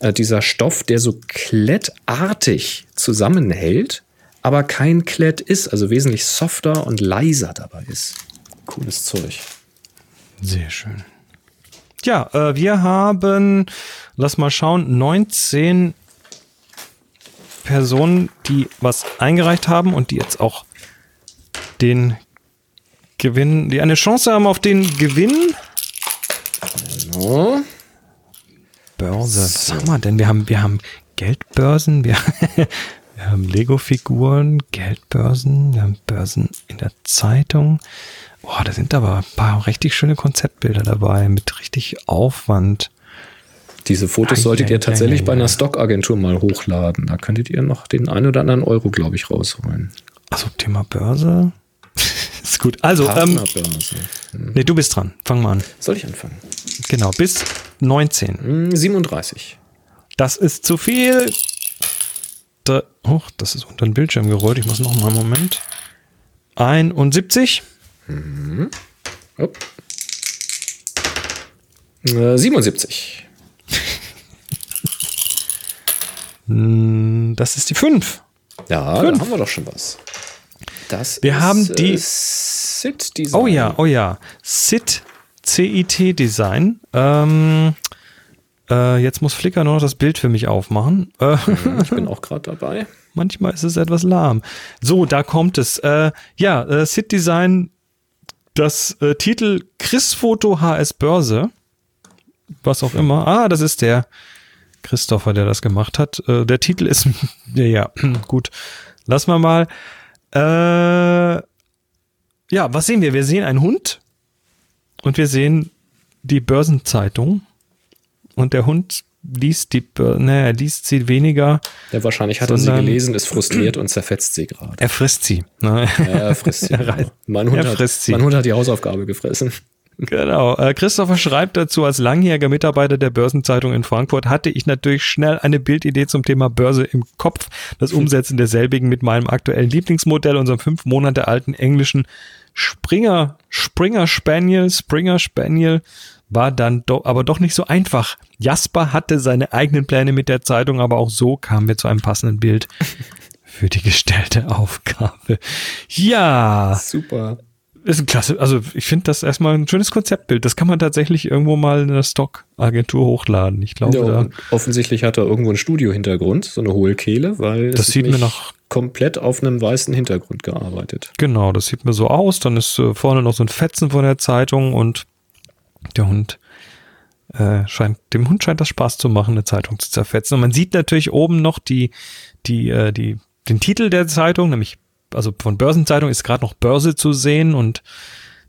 Äh, dieser Stoff, der so klettartig zusammenhält, aber kein Klett ist, also wesentlich softer und leiser dabei ist. Cooles Zeug. Sehr schön. Ja, äh, wir haben, lass mal schauen, 19 Personen, die was eingereicht haben und die jetzt auch den Gewinn, die eine Chance haben auf den Gewinn. So. Börse. Was haben wir denn? Wir haben, wir haben Geldbörsen, wir, wir haben Lego-Figuren, Geldbörsen, wir haben Börsen in der Zeitung. Boah, da sind aber ein paar richtig schöne Konzeptbilder dabei mit richtig Aufwand. Diese Fotos solltet ihr tatsächlich ei, bei ei. einer Stockagentur mal hochladen. Da könntet ihr noch den einen oder anderen Euro, glaube ich, rausholen. Also Thema Börse. Ist gut. Also, ähm, Partnerbörse. nee, du bist dran. Fang mal an. Soll ich anfangen? Genau, bis 19. Hm, 37. Das ist zu viel. Da, oh, das ist unter den Bildschirm gerollt. Ich muss noch mal einen Moment. 71. Oh. Äh, 77. Hm, Das ist die 5. Ja, Fünf. da haben wir doch schon was. Das Wir haben die- Äh, Sit Design. Oh ja, oh ja. CIT, CIT Design. Ähm, äh, jetzt muss Flickr nur noch das Bild für mich aufmachen. Äh, Ich bin auch gerade dabei. manchmal ist es etwas lahm. So, da kommt es. Äh, ja, äh, CIT Design, das Titel Chris Foto HS Börse. Was auch immer. Ah, das ist der Christopher, der das gemacht hat. Äh, der Titel ist, ja, ja, gut. Lass mal mal. Äh, ja, was sehen wir? Wir sehen einen Hund und wir sehen die Börsenzeitung. Und der Hund liest die, er liest sie weniger. Ja, wahrscheinlich hat er sie gelesen, ist frustriert und zerfetzt sie gerade. Er frisst sie. Ne? Ja, er frisst sie. Genau. mein, Hund er hat, frisst sie. mein Hund hat die Hausaufgabe gefressen. Genau. Äh, Christopher schreibt dazu, als langjähriger Mitarbeiter der Börsenzeitung in Frankfurt hatte ich natürlich schnell eine Bildidee zum Thema Börse im Kopf. Das Umsetzen derselbigen mit meinem aktuellen Lieblingsmodell, unserem fünf Monate alten englischen Springer, Springer Spaniel, Springer Spaniel, war dann doch, aber doch nicht so einfach. Jasper hatte seine eigenen Pläne mit der Zeitung, aber auch so kamen wir zu einem passenden Bild für die gestellte Aufgabe. Ja, Super. Ist ein klasse, also ich finde das erstmal ein schönes Konzeptbild. Das kann man tatsächlich irgendwo mal in einer Stock-Agentur hochladen. Ich glaube, Ja, offensichtlich hat er irgendwo einen Studiohintergrund, so eine Hohlkehle, weil Das sieht mir nach- komplett auf einem weißen Hintergrund gearbeitet. genau, das sieht mir so aus. Dann ist äh, vorne noch so ein Fetzen von der Zeitung und der Hund äh, scheint, dem Hund scheint das Spaß zu machen, eine Zeitung zu zerfetzen. Und man sieht natürlich oben noch die, die, äh, die, den Titel der Zeitung, nämlich, also von Börsenzeitung ist gerade noch Börse zu sehen und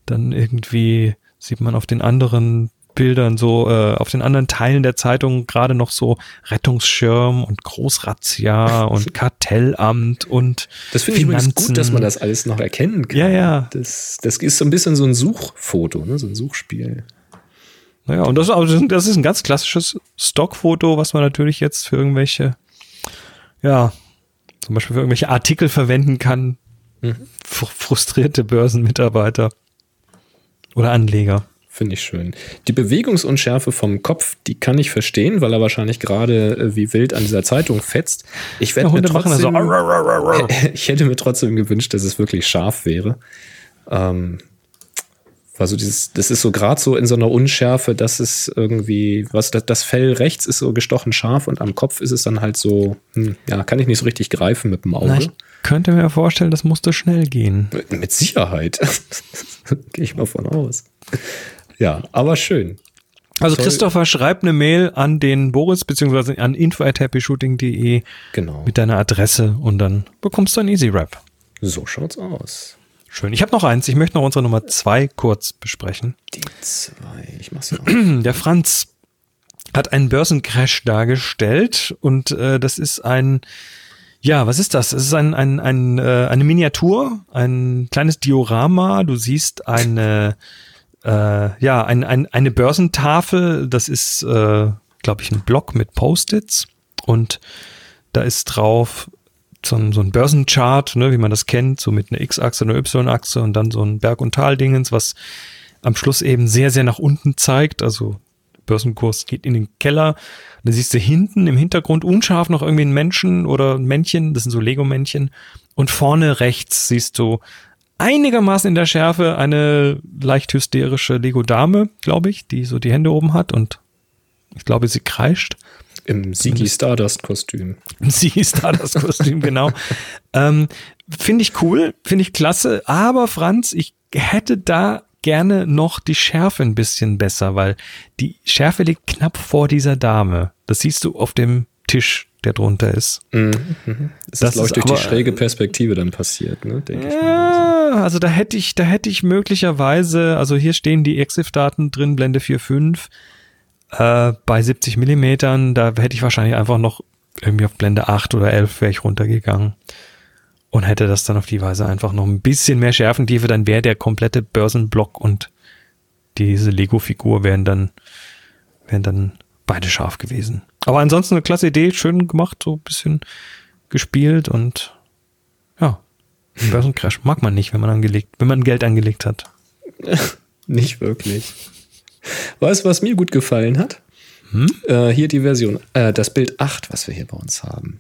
dann irgendwie sieht man auf den anderen Bildern so, äh, auf den anderen Teilen der Zeitung gerade noch so Rettungsschirm und Großrazzia und Kartellamt und Das finde ich übrigens Finanzen. gut, dass man das alles noch erkennen kann. Ja, ja. Das, das ist so ein bisschen so ein Suchfoto, ne? so ein Suchspiel. Naja, und das, das ist ein ganz klassisches Stockfoto, was man natürlich jetzt für irgendwelche, ja, zum Beispiel für irgendwelche Artikel verwenden kann. Fr frustrierte Börsenmitarbeiter oder Anleger. Finde ich schön. Die Bewegungsunschärfe vom Kopf, die kann ich verstehen, weil er wahrscheinlich gerade äh, wie wild an dieser Zeitung fetzt. Ich Ja, mir trotzdem, also ich hätte mir trotzdem gewünscht, dass es wirklich scharf wäre. Ähm, also dieses, das ist so gerade so in so einer Unschärfe, dass es irgendwie, was das, das Fell rechts ist so gestochen scharf und am Kopf ist es dann halt so, hm, ja, kann ich nicht so richtig greifen mit dem Auge. Na, ich könnte mir vorstellen, das musste schnell gehen. Mit Sicherheit. Gehe ich mal von aus. Ja, aber schön. Also Toll. Christopher, schreib eine Mail an den Boris beziehungsweise an info@happyshooting.de Genau. mit deiner Adresse und dann bekommst du ein Easy Rap. So schaut's aus. Schön. Ich habe noch eins. Ich möchte noch unsere Nummer zwei kurz besprechen. Die zwei. Ich mach's ja auch. Der Franz hat einen Börsencrash dargestellt und äh, das ist ein, ja, was ist das? Es ist ein, ein, ein, äh, eine Miniatur, ein kleines Diorama. Du siehst eine, äh, ja, ein, ein, eine Börsentafel. Das ist, äh, glaube ich, ein Block mit Post-its und da ist drauf so ein, so ein Börsenchart, ne, wie man das kennt, so mit einer X-Achse, einer Y-Achse und dann so ein Berg- und Tal-Dingens, was am Schluss eben sehr, sehr nach unten zeigt. Also Börsenkurs geht in den Keller. Und dann siehst du hinten im Hintergrund unscharf noch irgendwie einen Menschen oder ein Männchen, das sind so Lego-Männchen. Und vorne rechts siehst du einigermaßen in der Schärfe eine leicht hysterische Lego-Dame, glaube ich, die so die Hände oben hat und ich glaube, sie kreischt. Im Sigi Stardust-Kostüm. Sie ist da das Kostüm, genau. Ähm, finde ich cool, finde ich klasse. Aber Franz, ich hätte da gerne noch die Schärfe ein bisschen besser, weil die Schärfe liegt knapp vor dieser Dame. Das siehst du auf dem Tisch, der drunter ist. Das, Das ist, glaube ich, ist durch die aber- schräge Perspektive dann passiert, ne? Denke ich. mal. Ja, also da hätte ich, da hätte ich möglicherweise, also hier stehen die EXIF-Daten drin, Blende 4.5, äh, bei 70 Millimetern, da hätte ich wahrscheinlich einfach noch irgendwie auf Blende 8 oder 11 wäre ich runtergegangen. und hätte das dann auf die Weise einfach noch ein bisschen mehr Schärfentiefe, dann wäre der komplette Börsenblock und diese Lego-Figur wären dann, wären dann beide scharf gewesen. Aber ansonsten eine klasse Idee, schön gemacht, so ein bisschen gespielt und ja, Börsencrash mag man nicht, wenn man angelegt, wenn man Geld angelegt hat. Nicht wirklich. Weißt du, was mir gut gefallen hat? Äh, hier die Version, äh, das Bild 8, was wir hier bei uns haben.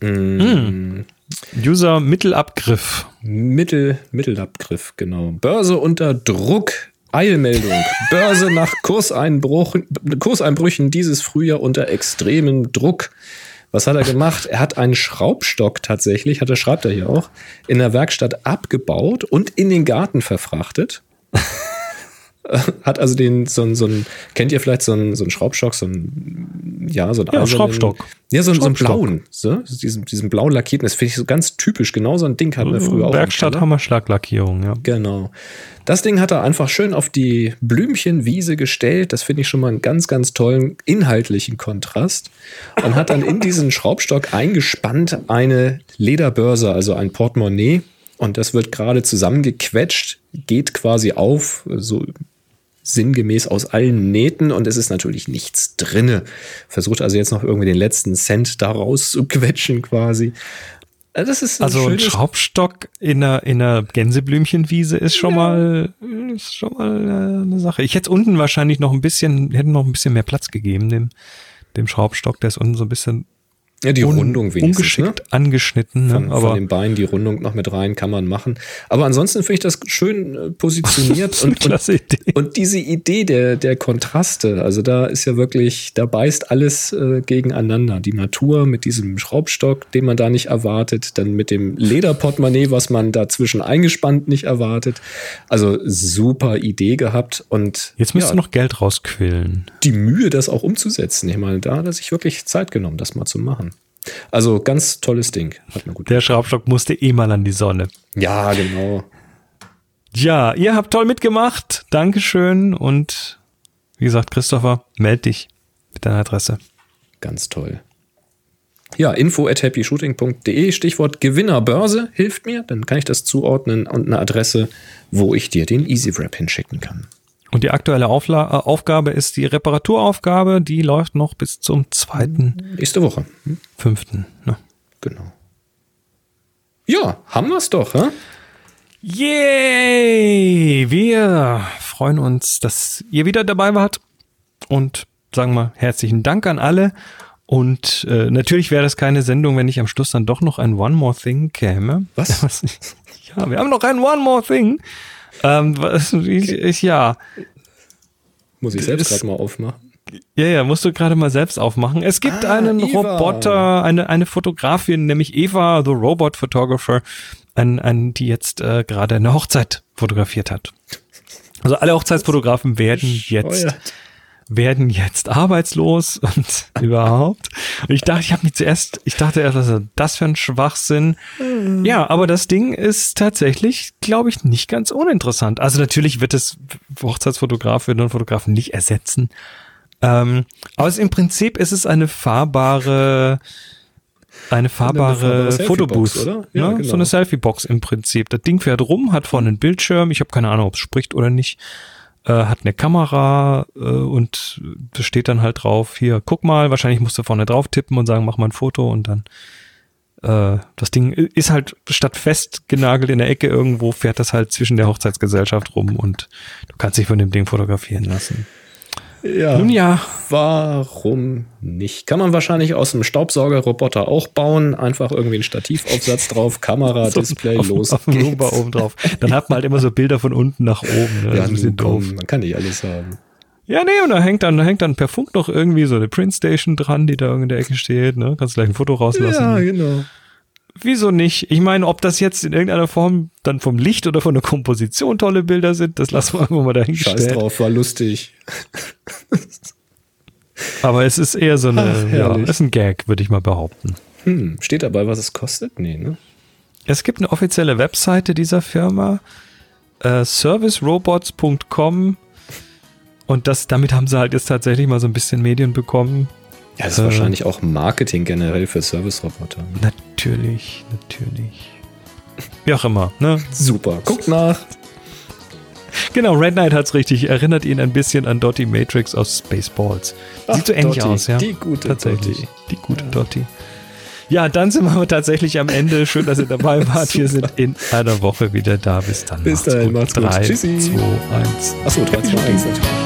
Mm, User Mittelabgriff. Mittel, Mittelabgriff, genau. Börse unter Druck. Eilmeldung. Börse nach Kurseinbrüchen dieses Frühjahr unter extremem Druck. Was hat er gemacht? Er hat einen Schraubstock tatsächlich, hat er, schreibt er hier auch, in der Werkstatt abgebaut und in den Garten verfrachtet. hat also den, so ein, so ein, kennt ihr vielleicht so einen, so einen Schraubstock, so ein, ja, so ein Ja, eisernen- Schraubstock. Ja, so, ein- so einen blauen, so, diesen, diesen blau lackierten, das finde ich so ganz typisch. Genau so ein Ding hatten wir früher auch. Werkstatt. Hammerschlaglackierung, ja. Genau. Das Ding hat er einfach schön auf die Blümchenwiese gestellt. Das finde ich schon mal einen ganz, ganz tollen inhaltlichen Kontrast. Und hat dann in diesen Schraubstock eingespannt eine Lederbörse, also ein Portemonnaie. Und das wird gerade zusammengequetscht, geht quasi auf, so sinngemäß aus allen Nähten und es ist natürlich nichts drinne. Versucht also jetzt noch irgendwie den letzten Cent da rauszuquetschen quasi. Äh, Das ist Also ein Schraubstock in einer, in einer Gänseblümchenwiese ist schon mal, ist schon mal äh, eine Sache. Ich hätte unten wahrscheinlich noch ein bisschen, hätten noch ein bisschen mehr Platz gegeben, dem, dem Schraubstock, der ist unten so ein bisschen ja, die un- Rundung wenigstens. Ne? ungeschickt angeschnitten, ne? Von, aber von den Beinen die Rundung noch mit rein kann man machen. Aber ansonsten finde ich das schön äh, positioniert Das und, und, und diese Idee der, der Kontraste, also da ist ja wirklich, da beißt alles äh, gegeneinander. Die Natur mit diesem Schraubstock, den man da nicht erwartet, dann mit dem Lederportemonnaie, was man dazwischen eingespannt nicht erwartet. Also super Idee gehabt und jetzt müsst ja, noch Geld rausquillen. die Mühe, das auch umzusetzen. Ich meine, da hat er sich wirklich Zeit genommen, das mal zu machen. Also ganz tolles Ding. Hat mir gut Der Schraubstock musste eh mal an die Sonne. Ja, genau. Ja, ihr habt toll mitgemacht. Dankeschön. Und wie gesagt, Christopher, meld dich mit deiner Adresse. Ganz toll. Ja, info at happyshooting.de, Stichwort Gewinnerbörse, hilft mir, dann kann ich das zuordnen und eine Adresse, wo ich dir den Easy Wrap hinschicken kann. Und die aktuelle Aufla äh, Aufgabe ist die Reparaturaufgabe. Die läuft noch bis zum 2.5. Nächste Woche. Hm? Ne? Genau. Ja, haben wir's doch, hä? Yay! Wir freuen uns, dass ihr wieder dabei wart und sagen mal herzlichen Dank an alle. Und äh, natürlich wäre das keine Sendung, wenn nicht am Schluss dann doch noch ein One More Thing käme. Was? Ja, wir haben noch ein One More Thing. Ähm, was, ich, ich, ja, Muss ich selbst gerade mal aufmachen. ja, ja, musst du gerade mal selbst aufmachen. Es gibt Ah, einen Eva. Roboter, eine, eine Fotografin, nämlich Eva, the Robot Photographer, ein, ein, die jetzt äh, gerade eine Hochzeit fotografiert hat. Also alle Hochzeitsfotografen werden jetzt. Werden jetzt arbeitslos und überhaupt. Und ich dachte, ich habe mich zuerst, ich dachte erst, was ist das für ein Schwachsinn. Ja, aber das Ding ist tatsächlich, glaube ich, nicht ganz uninteressant. Also natürlich wird es Hochzeitsfotografinnen und Fotografen nicht ersetzen. Ähm, aber im Prinzip ist es eine fahrbare, eine fahrbare Fotobooth, oder? Ja, Ja, genau. so eine Selfie-Box im Prinzip. Das Ding fährt rum, hat vorne einen Bildschirm. Ich habe keine Ahnung, ob es spricht oder nicht äh, hat eine Kamera äh, und steht dann halt drauf, hier, guck mal, wahrscheinlich musst du vorne drauf tippen und sagen, mach mal ein Foto und dann äh, das Ding ist halt statt festgenagelt in der Ecke irgendwo, fährt das halt zwischen der Hochzeitsgesellschaft rum und du kannst dich von dem Ding fotografieren lassen. Ja. Nun ja, Warum nicht? Kann man wahrscheinlich aus dem Staubsaugerroboter auch bauen. Einfach irgendwie einen Stativaufsatz drauf, Kamera, Display, auf, los auf geht's. Oben drauf. Dann hat man halt immer so Bilder von unten nach oben. Ne? Das Ja, ist ein bisschen komm, doof. man kann nicht alles haben. Ja, nee, und da hängt dann, da hängt dann per Funk noch irgendwie so eine Printstation dran, die da in der Ecke steht. Ne? Kannst gleich ein Foto rauslassen. genau. Wieso nicht? Ich meine, ob das jetzt in irgendeiner Form dann vom Licht oder von der Komposition tolle Bilder sind, das lassen wir einfach mal Scheiß dahingestellt. drauf, war lustig. Aber es ist eher so eine, Ach, ja, ist ein Gag, würde ich mal behaupten. Hm, steht dabei, was es kostet? Nee, ne? Es gibt eine offizielle Webseite dieser Firma, äh, servicerobots.com und das, damit haben sie halt jetzt tatsächlich mal so ein bisschen Medien bekommen. Ja, das ist Äh, wahrscheinlich auch Marketing generell für Service-Roboter. Natürlich, natürlich. Wie auch immer, ne? Super. Guckt nach. Genau, Red Knight hat's richtig. Erinnert ihn ein bisschen an Dottie Matrix aus Spaceballs. Sieht Ach, so ähnlich Dottie, aus, ja. die gute Tatsächlich. Dottie. Die gute Dottie. Ja, dann sind wir tatsächlich am Ende. Schön, dass ihr dabei wart. Wir sind in einer Woche wieder da. Bis dann. Bis dahin, macht's gut. Drei, Tschüssi. zwei, eins. Achso, 3, 2, 1 natürlich.